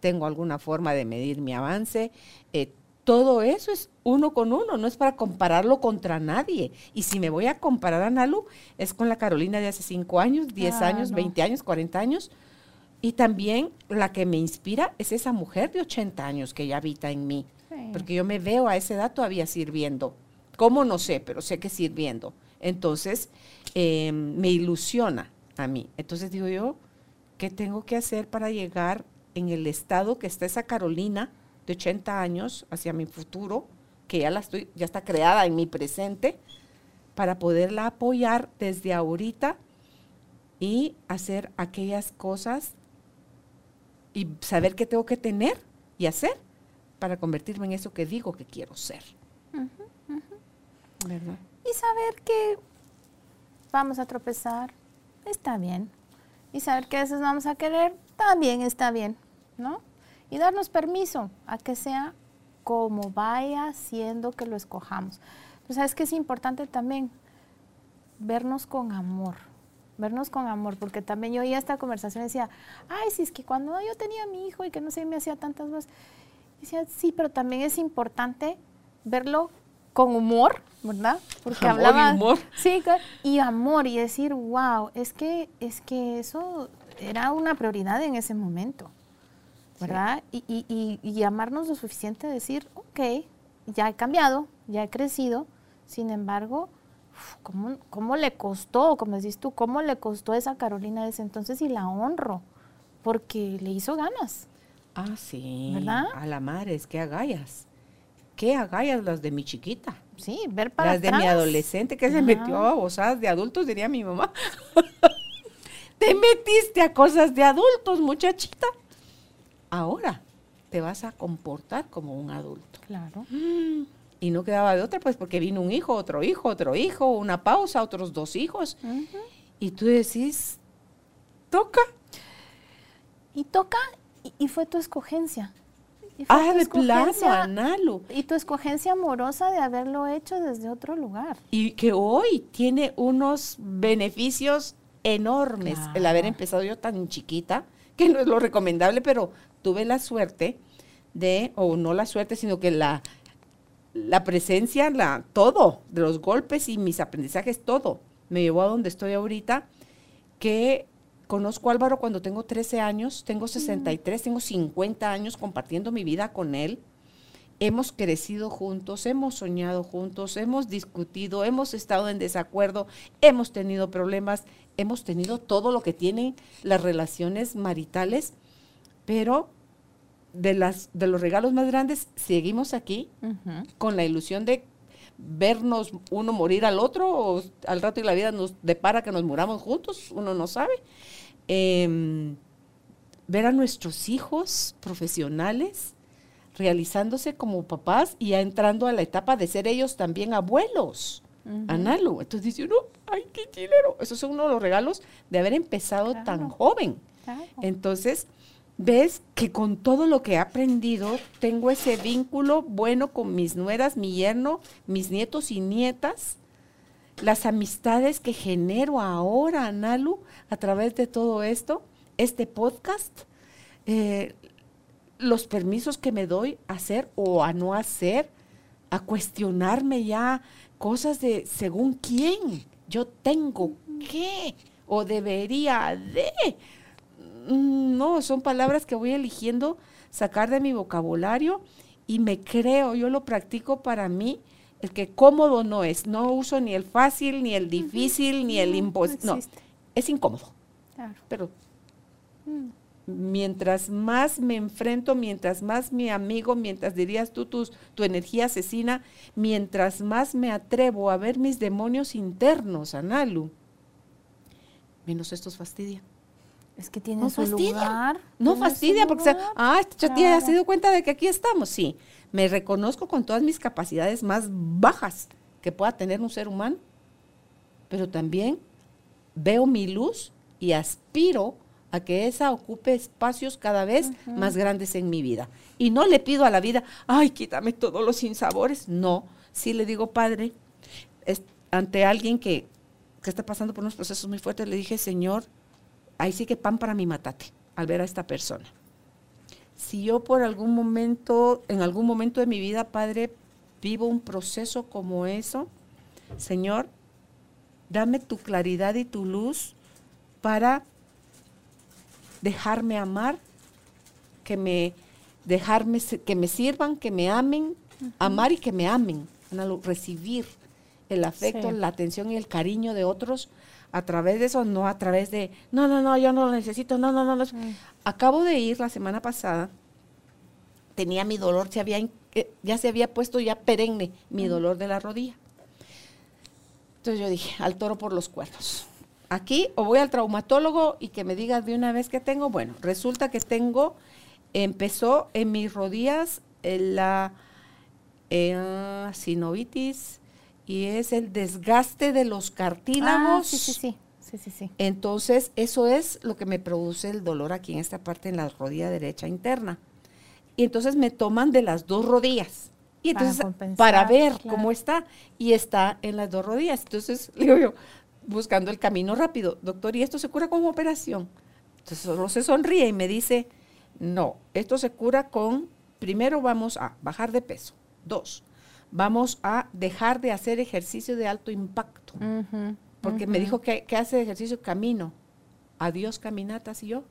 tengo alguna forma de medir mi avance, eh, todo eso es uno con uno, no es para compararlo contra nadie. Y si me voy a comparar a Nalu, es con la Carolina de hace 5 años, 10 ah, años, 20 años, 40 años. Y también la que me inspira es esa mujer de 80 años que ya habita en mí. Porque yo me veo a esa edad todavía sirviendo. ¿Cómo? No sé, pero sé que sirviendo. Entonces, em, me ilusiona a mí. Entonces digo yo, ¿qué tengo que hacer para llegar en el estado que está esa Carolina? De 80 años hacia mi futuro, que ya, la estoy, ya está creada en mi presente, para poderla apoyar desde ahorita y hacer aquellas cosas y saber qué tengo que tener y hacer para convertirme en eso que digo que quiero ser. ¿Verdad? Y saber que vamos a tropezar, está bien. Y saber que a veces vamos a querer, también está bien, ¿no? Y darnos permiso a que sea como vaya siendo que lo escojamos. Pues sabes que es importante también vernos con amor, vernos con amor, porque también yo oía esta conversación y decía, ay, si es que cuando yo tenía a mi hijo y que no sé, me hacía tantas cosas, decía, sí, pero también es importante verlo con humor, ¿verdad? Porque hablaba y humor. Sí, y amor y decir, wow, es que es que eso era una prioridad en ese momento. ¿Verdad? Y, y, y, amarnos lo suficiente a decir, ok, ya he cambiado, ya he crecido, sin embargo, ¿cómo, ¿cómo, le costó, como decís tú, cómo le costó esa Carolina de ese entonces y la honro? Porque le hizo ganas. Ah, sí. ¿Verdad? A la madre, es que agallas. qué agallas las de mi chiquita. Sí, ver para Las de mi adolescente que se metió a babosadas de adultos, diría mi mamá. te metiste a cosas de adultos, muchachita. Ahora te vas a comportar como un adulto. Claro. Y no quedaba de otra, pues porque vino un hijo, otro hijo, otro hijo, una pausa, otros dos hijos. Y tú decís, toca. Y toca, y, y fue tu escogencia. Y fue Ah, tu de plano, Analu. Y tu escogencia amorosa de haberlo hecho desde otro lugar. Y que hoy tiene unos beneficios enormes. El haber empezado yo tan chiquita, que no es lo recomendable, pero tuve la suerte de, o no la suerte, sino que la, la presencia, la, todo, de los golpes y mis aprendizajes, todo, me llevó a donde estoy ahorita, que conozco a Álvaro cuando tengo 13 años, tengo 63, tengo 50 años compartiendo mi vida con él. Hemos crecido juntos, hemos soñado juntos, hemos discutido, hemos estado en desacuerdo, hemos tenido problemas, hemos tenido todo lo que tienen las relaciones maritales, pero de, las, de los regalos más grandes seguimos aquí con la ilusión de vernos uno morir al otro o al rato y la vida nos depara que nos muramos juntos, uno no sabe. Em, ver a nuestros hijos profesionales realizándose como papás y ya entrando a la etapa de ser ellos también abuelos. Análogo. Entonces dice uno, ay, qué chilero. Esos son uno de los regalos de haber empezado tan joven. Claro. Entonces, ves que con todo lo que he aprendido, tengo ese vínculo bueno con mis nueras, mi yerno, mis nietos y nietas, las amistades que genero ahora, Analu, a través de todo esto, este podcast, eh, los permisos que me doy a hacer o a no hacer, a cuestionarme ya cosas de según quién yo tengo que o debería de. Mm, No, son palabras que voy eligiendo sacar de mi vocabulario y me creo, yo lo practico para mí. El que cómodo no es, no uso ni el fácil, ni el difícil, ni el no imposible. No, es incómodo, Claro. pero mientras más me enfrento, mientras más mi amigo, mientras dirías tú tus- tu energía asesina, mientras más me atrevo a ver mis demonios internos, Analu, menos estos fastidian. Es que tiene No su fastidia. lugar. No fastidia porque, sea, ah, esta chatilla ya se dio cuenta de que aquí estamos. Sí, me reconozco con todas mis capacidades más bajas que pueda tener un ser humano, pero también veo mi luz y aspiro a que esa ocupe espacios cada vez más grandes en mi vida. Y no le pido a la vida, ay, quítame todos los sinsabores. No, sí le digo, Padre, es- ante alguien que, que está pasando por unos procesos muy fuertes, le dije, Señor, ahí sí que pan para mi matate al ver a esta persona. Si yo por algún momento, en algún momento de mi vida, Padre, vivo un proceso como eso, Señor, dame tu claridad y tu luz para dejarme amar, que me dejarme que me sirvan, que me amen, amar y que me amen, recibir el afecto, Sí. la atención y el cariño de otros a través de eso, no a través de, no, no, no, yo no lo necesito, no, no, no. no. Acabo de ir la semana pasada, tenía mi dolor, se había, eh, ya se había puesto ya perenne mi dolor de la rodilla. Entonces yo dije, al toro por los cuernos. Aquí o voy al traumatólogo y que me diga de una vez que tengo. Bueno, resulta que tengo, empezó en mis rodillas eh, la eh, sinovitis y es el desgaste de los cartílagos. Ah, sí, sí, sí. Sí, sí, sí. Entonces, eso es lo que me produce el dolor aquí en esta parte, en la rodilla derecha interna. Y entonces me toman de las dos rodillas. Y Para entonces, para ver claro. cómo está. Y está en las dos rodillas. Entonces, le digo yo, buscando el camino rápido, doctor, ¿y esto se cura con operación? Entonces, solo se sonríe y me dice, no, esto se cura con, primero vamos a bajar de peso. Dos, vamos a dejar de hacer ejercicio de alto impacto porque me dijo que, que hace ejercicio camino. Adiós caminatas y yo.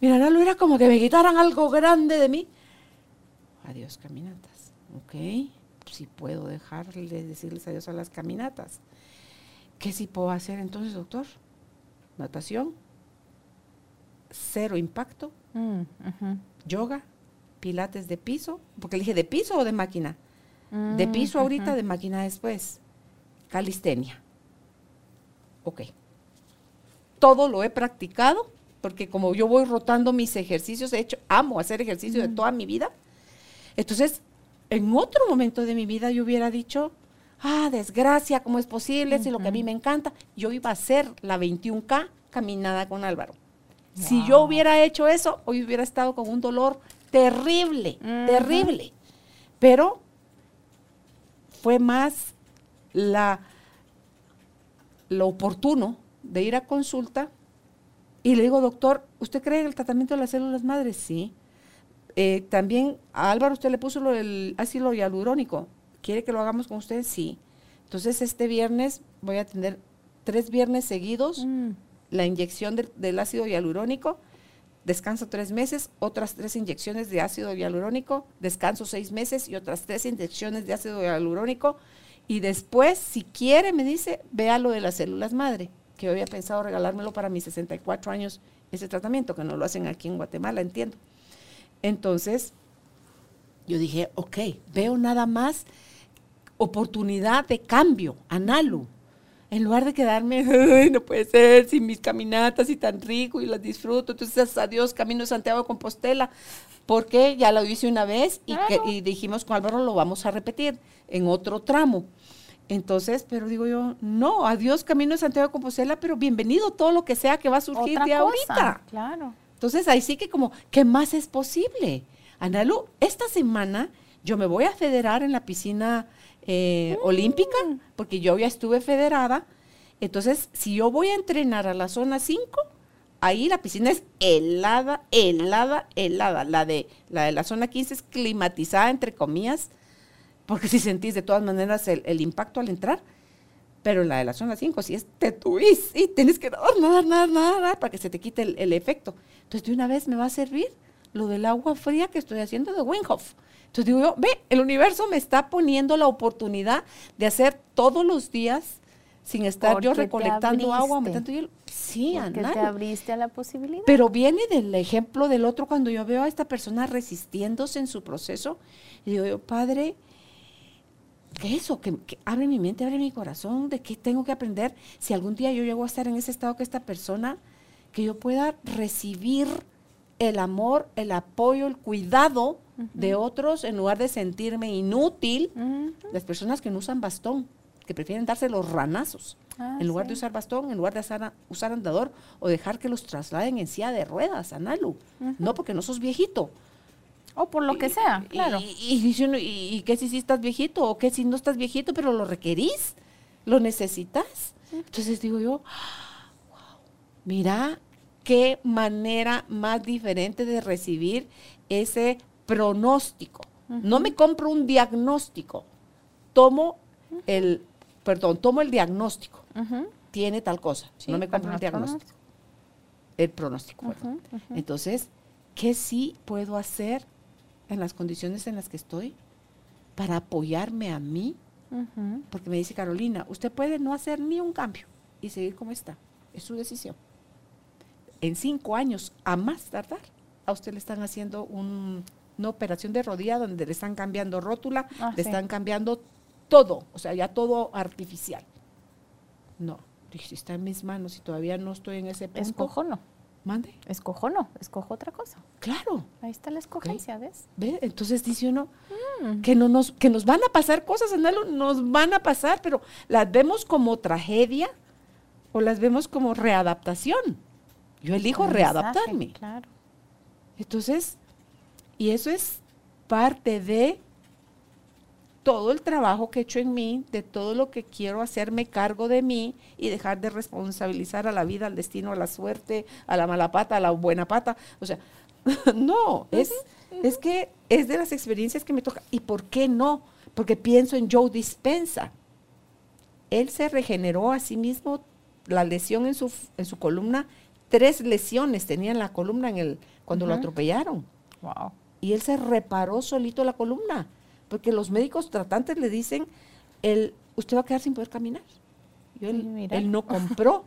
Mira, no era como que me quitaran algo grande de mí. Adiós caminatas. Ok, sí puedo dejarle decirles adiós a las caminatas. ¿Qué sí puedo hacer entonces, doctor? Natación, cero impacto, mm, yoga, pilates de piso, porque le dije, ¿de piso o de máquina? De Mm, piso ahorita, de máquina después. Calistenia. Ok. Todo lo he practicado, porque como yo voy rotando mis ejercicios, de hecho, amo hacer ejercicio de toda mi vida. Entonces, en otro momento de mi vida yo hubiera dicho, ah, desgracia, ¿cómo es posible? Si lo que a mí me encanta, yo iba a hacer la 21K caminada con Álvaro. Si yo hubiera hecho eso, hoy hubiera estado con un dolor terrible, terrible. Pero fue más la, lo oportuno de ir a consulta y le digo, doctor, ¿usted cree en el tratamiento de las células madres? Sí. Eh, también a Álvaro usted le puso lo del ácido hialurónico. ¿Quiere que lo hagamos con usted? Sí. Entonces este viernes voy a tener tres viernes seguidos Mm, la inyección del ácido hialurónico, descanso tres meses, otras tres inyecciones de ácido hialurónico, descanso seis meses y otras tres inyecciones de ácido hialurónico. Y después, si quiere, me dice, vea lo de las células madre, que yo había pensado regalármelo para mis 64 años, ese tratamiento, que no lo hacen aquí en Guatemala, entiendo. Entonces, yo dije, ok, veo nada más oportunidad de cambio, Analu. En lugar de quedarme, "Ay, no puede ser, sin mis caminatas y tan rico y las disfruto. Entonces, adiós, Camino de Santiago de Compostela. Porque ya lo hice una vez y, que- y dijimos con Álvaro lo vamos a repetir en otro tramo. Entonces, pero digo yo, no, adiós, Camino de Santiago de Compostela, pero bienvenido todo lo que sea que va a surgir Otra de cosa, ahorita. Claro. Entonces ahí sí que como, ¿qué más es posible? Analu, esta semana yo me voy a federar en la piscina eh, olímpica, porque yo ya estuve federada. Entonces, si yo voy a entrenar a la zona 5, ahí la piscina es helada, helada, helada. La de la, de la zona 15 es climatizada, entre comillas, porque si sentís de todas maneras el, el impacto al entrar. Pero en la de la zona 5, si es te tuís y tienes que nadar, nadar, nadar, nadar para que se te quite el, el efecto. Entonces, de una vez me va a servir lo del agua fría que estoy haciendo de Wim Hof. Entonces digo yo, ve, el universo me está poniendo la oportunidad de hacer todos los días sin estar yo Porque recolectando agua, hielo. Sí, Porque te abriste a la posibilidad. Pero viene del ejemplo del otro cuando yo veo a esta persona resistiéndose en su proceso y digo yo, padre, ¿qué es eso? Que, que abre mi mente, abre mi corazón, de qué tengo que aprender. Si algún día yo llego a estar en ese estado que esta persona, que yo pueda recibir el amor, el apoyo, el cuidado de otros en lugar de sentirme inútil. Las personas que no usan bastón, que prefieren darse los ranazos, Ah, en lugar sí. de usar bastón, en lugar de usar, usar andador o dejar que los trasladen en silla de ruedas, Analu. No, porque no sos viejito. O por lo que sea, claro. Y, ¿y, y qué si sí estás viejito? ¿O qué si no estás viejito, pero lo requerís? ¿Lo necesitas? Entonces digo yo, wow, mira qué manera más diferente de recibir ese pronóstico. No me compro un diagnóstico, tomo el, perdón, tomo el diagnóstico. Tiene tal cosa, Sí, no me compro el diagnóstico. El pronóstico, ujú. Entonces, ¿qué sí puedo hacer en las condiciones en las que estoy para apoyarme a mí? Porque me dice Carolina, usted puede no hacer ni un cambio y seguir como está. Es su decisión. En cinco años, a más tardar, a usted le están haciendo un- una operación de rodilla donde le están cambiando rótula, Ah, le sí. están cambiando todo, o sea, ya todo artificial. No, dije, si está en mis manos y todavía no estoy en ese punto, Escojo no. mande. Escojo no. Escojo otra cosa. Claro. Ahí está la escogencia, ¿ves? ¿Ve? Entonces dice uno Mm. que, no nos, que nos van a pasar cosas, Analo, nos van a pasar, pero las vemos como tragedia o las vemos como readaptación. Yo elijo readaptarme. Claro. Entonces, y eso es parte de todo el trabajo que he hecho en mí, de todo lo que quiero hacerme cargo de mí y dejar de responsabilizar a la vida, al destino, a la suerte, a la mala pata, a la buena pata. O sea, no, es, es que es de las experiencias que me toca. ¿Y por qué no? Porque pienso en Joe Dispensa. Él se regeneró a sí mismo la lesión en su, en su columna. Tres lesiones tenía en la columna en el, cuando lo atropellaron Wow. y él se reparó solito la columna, porque los médicos tratantes le dicen, el, usted va a quedar sin poder caminar. Y él, él no compró.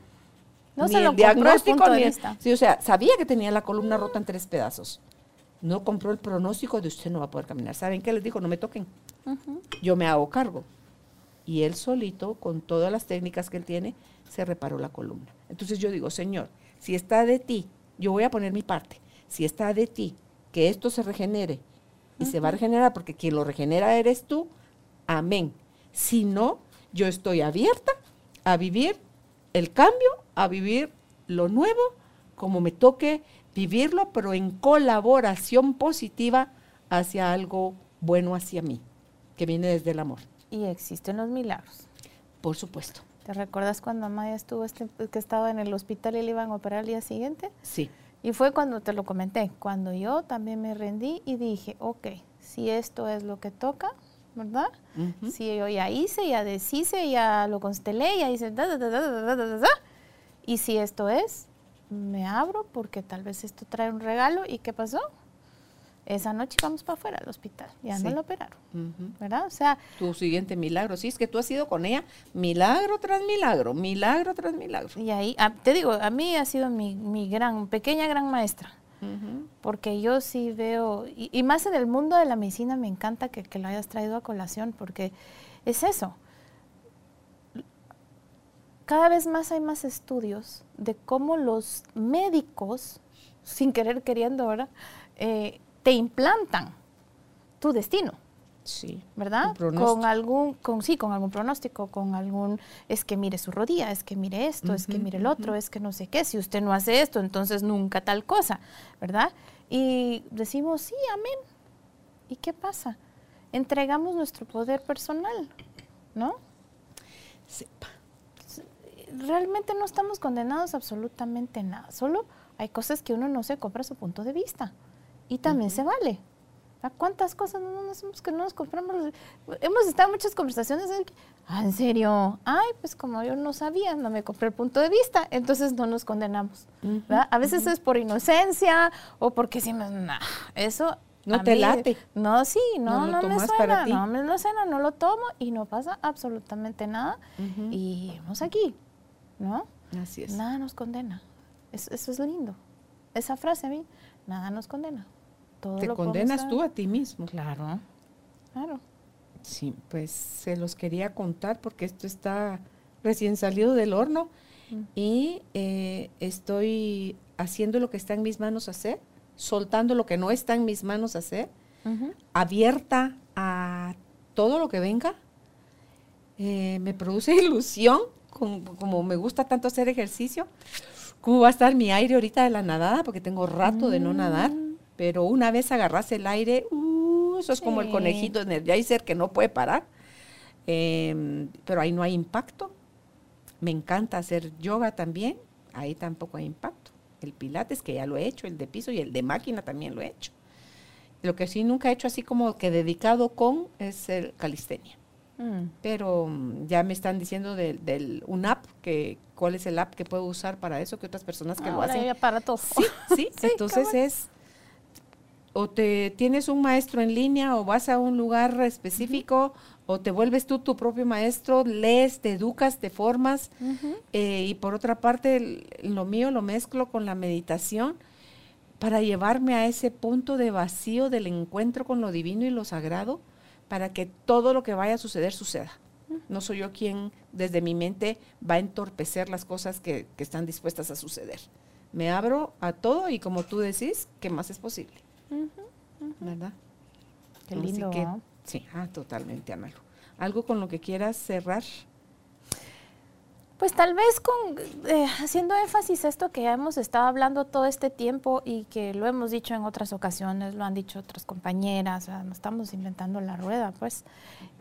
No ni se el lo diagnóstico ni el- vista. sí, o sea, sabía que tenía la columna rota en tres pedazos. no compró el pronóstico de usted no va a poder caminar. ¿Saben qué les dijo? No me toquen. Yo me hago cargo. Y él solito, con todas las técnicas que él tiene, se reparó la columna. Entonces yo digo, Señor, si está de ti, yo voy a poner mi parte, si está de ti, que esto se regenere y se va a regenerar porque quien lo regenera eres tú, amén. Si no, yo estoy abierta a vivir el cambio, a vivir lo nuevo, como me toque vivirlo, pero en colaboración positiva hacia algo bueno hacia mí, que viene desde el amor. Y existen los milagros. Por supuesto. ¿Te recuerdas cuando Amaya estuvo, este, que estaba en el hospital y le iban a operar al día siguiente? Sí. Y fue cuando te lo comenté, cuando yo también me rendí y dije, ok, si esto es lo que toca, ¿verdad? Si yo ya hice, ya deshice, ya lo constelé, ya hice... Da, da, da, y si esto es, me abro porque tal vez esto trae un regalo. ¿Y qué pasó? Esa noche vamos para afuera al hospital, ya no lo operaron, ¿verdad? O sea... Tu siguiente milagro, sí, es que tú has ido con ella milagro tras milagro, milagro tras milagro. Y ahí, ah, te digo, a mí ha sido mi, mi gran, pequeña gran maestra, porque yo sí veo, y, más en el mundo de la medicina me encanta que, que lo hayas traído a colación, porque es eso, cada vez más hay más estudios de cómo los médicos, sin querer queriendo ahora, eh, te implantan tu destino. Sí. ¿Verdad? Con algún, con sí, con algún pronóstico, con algún, es que mire su rodilla, es que mire esto, es que mire el otro, es que no sé qué, si usted no hace esto, entonces nunca tal cosa, ¿verdad? Y decimos, sí, amén. ¿Y qué pasa? Entregamos nuestro poder personal, ¿no? Sí. Realmente no estamos condenados absolutamente nada, solo hay cosas que uno no se compra su punto de vista. Y también se vale. ¿A cuántas cosas no nos que no nos compramos? Hemos estado en muchas conversaciones. ah, ¿en serio? Ay, pues como yo no sabía, no me compré el punto de vista, entonces no nos condenamos. A veces es por inocencia o porque decimos, nah, eso... No te late. No, sí, no, no, me suena, no me suena, no lo tomo y no pasa absolutamente nada. Y vamos aquí, ¿no? Así es. Nada nos condena. Eso, eso es lindo. Esa frase a mí, nada nos condena. Te condenas tú a ti mismo. Claro, claro. Sí, pues se los quería contar porque esto está recién salido del horno mm. y eh, estoy haciendo lo que está en mis manos hacer, soltando lo que no está en mis manos hacer, abierta a todo lo que venga. Eh, me produce ilusión, como me gusta tanto hacer ejercicio. ¿Cómo va a estar mi aire ahorita de la nadada? Porque tengo rato de no nadar. Mm pero una vez agarras el aire, uh, eso es como el conejito en el geyser que no puede parar. Em, pero ahí no hay impacto. Me encanta hacer yoga también, ahí tampoco hay impacto. El pilates, que ya lo he hecho, el de piso y el de máquina también lo he hecho. Lo que sí nunca he hecho así como que dedicado con es el calistenia. Mm. Pero mm, ya me están diciendo del, del, un app, que cuál es el app que puedo usar para eso, que otras personas que lo hacen. Hay. Sí, sí, sí entonces es o te tienes un maestro en línea o vas a un lugar específico o te vuelves tú tu propio maestro, lees, te educas, te formas. Eh, y por otra parte, lo mío lo mezclo con la meditación para llevarme a ese punto de vacío del encuentro con lo divino y lo sagrado, para que todo lo que vaya a suceder suceda. No soy yo quien desde mi mente va a entorpecer las cosas que, que están dispuestas a suceder. Me abro a todo y como tú decís, ¿qué más es posible? ¿Verdad? Qué lindo. sí, ah, totalmente, Amalo. ¿Algo con lo que quieras cerrar? Pues tal vez con eh, haciendo énfasis a esto que hemos estado hablando todo este tiempo y que lo hemos dicho en otras ocasiones, lo han dicho otras compañeras, no estamos inventando la rueda, pues.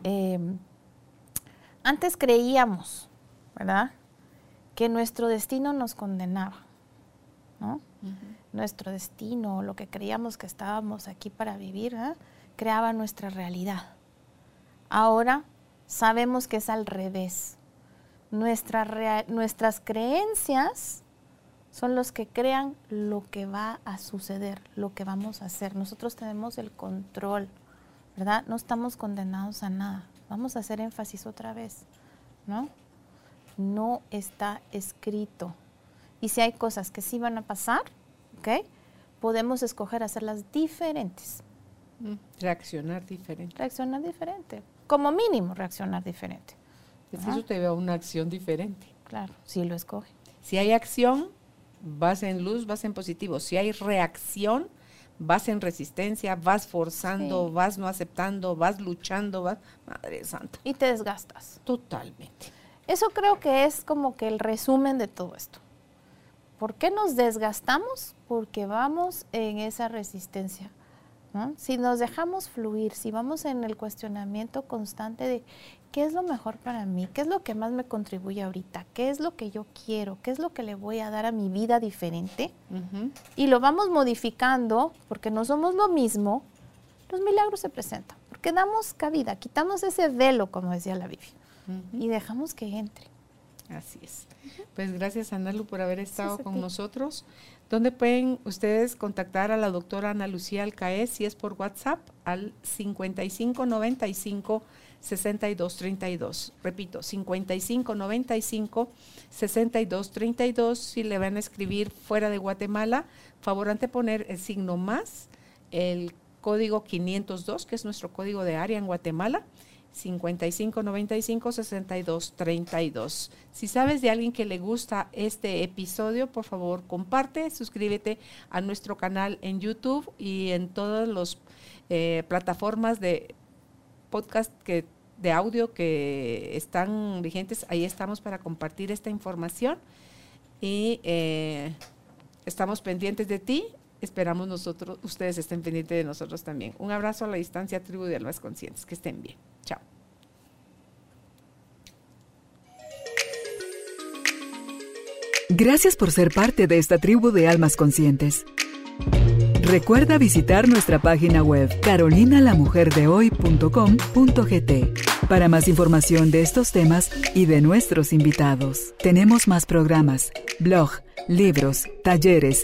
Em, antes creíamos, ¿verdad? Que nuestro destino nos condenaba, ¿no? nuestro destino, lo que creíamos que estábamos aquí para vivir, ¿eh? creaba nuestra realidad. Ahora sabemos que es al revés. Nuestras creencias son los que crean lo que va a suceder, lo que vamos a hacer. Nosotros tenemos el control, ¿verdad? No estamos condenados a nada. Vamos a hacer énfasis otra vez, ¿no? No está escrito. Y si hay cosas que sí van a pasar, ¿ok? podemos escoger hacerlas diferentes. Mm, reaccionar diferente. Reaccionar diferente. Como mínimo, reaccionar diferente. Es eso te veo una acción diferente. Claro, si lo escoge. Si hay acción, vas en luz, vas en positivo. Si hay reacción, vas en resistencia, vas forzando, vas no aceptando, vas luchando, vas, Madre Santa. Y te desgastas. Totalmente. Eso creo que es como que el resumen de todo esto. ¿Por qué nos desgastamos? Porque vamos en esa resistencia. Si nos dejamos fluir, si vamos en el cuestionamiento constante de qué es lo mejor para mí, qué es lo que más me contribuye ahorita, qué es lo que yo quiero, qué es lo que le voy a dar a mi vida diferente, y lo vamos modificando porque no somos lo mismo, los milagros se presentan, porque damos cabida, quitamos ese velo, como decía la Biblia, y dejamos que entre. Así es. Pues gracias, Analu, por haber estado con nosotros. ¿Dónde pueden ustedes contactar a la doctora Ana Lucía Alcaez si es por WhatsApp al 5595 6232. Repito, 5595 6232. Si le van a escribir fuera de Guatemala, favor ante poner el signo más, el código 502, que es nuestro código de área en Guatemala 55 95 62 32. Si sabes de alguien que le gusta este episodio, por favor comparte, suscríbete a nuestro canal en YouTube y en todas las eh, plataformas de podcast que, de audio que están vigentes. Ahí estamos para compartir esta información y eh, estamos pendientes de ti. Esperamos nosotros, ustedes estén pendientes de nosotros también. Un abrazo a la distancia, tribu de almas conscientes. Que estén bien. Chao. Gracias por ser parte de esta tribu de almas conscientes. Recuerda visitar nuestra página web carolinalamujerdehoy.com.gt para más información de estos temas y de nuestros invitados. Tenemos más programas, blog, libros, talleres,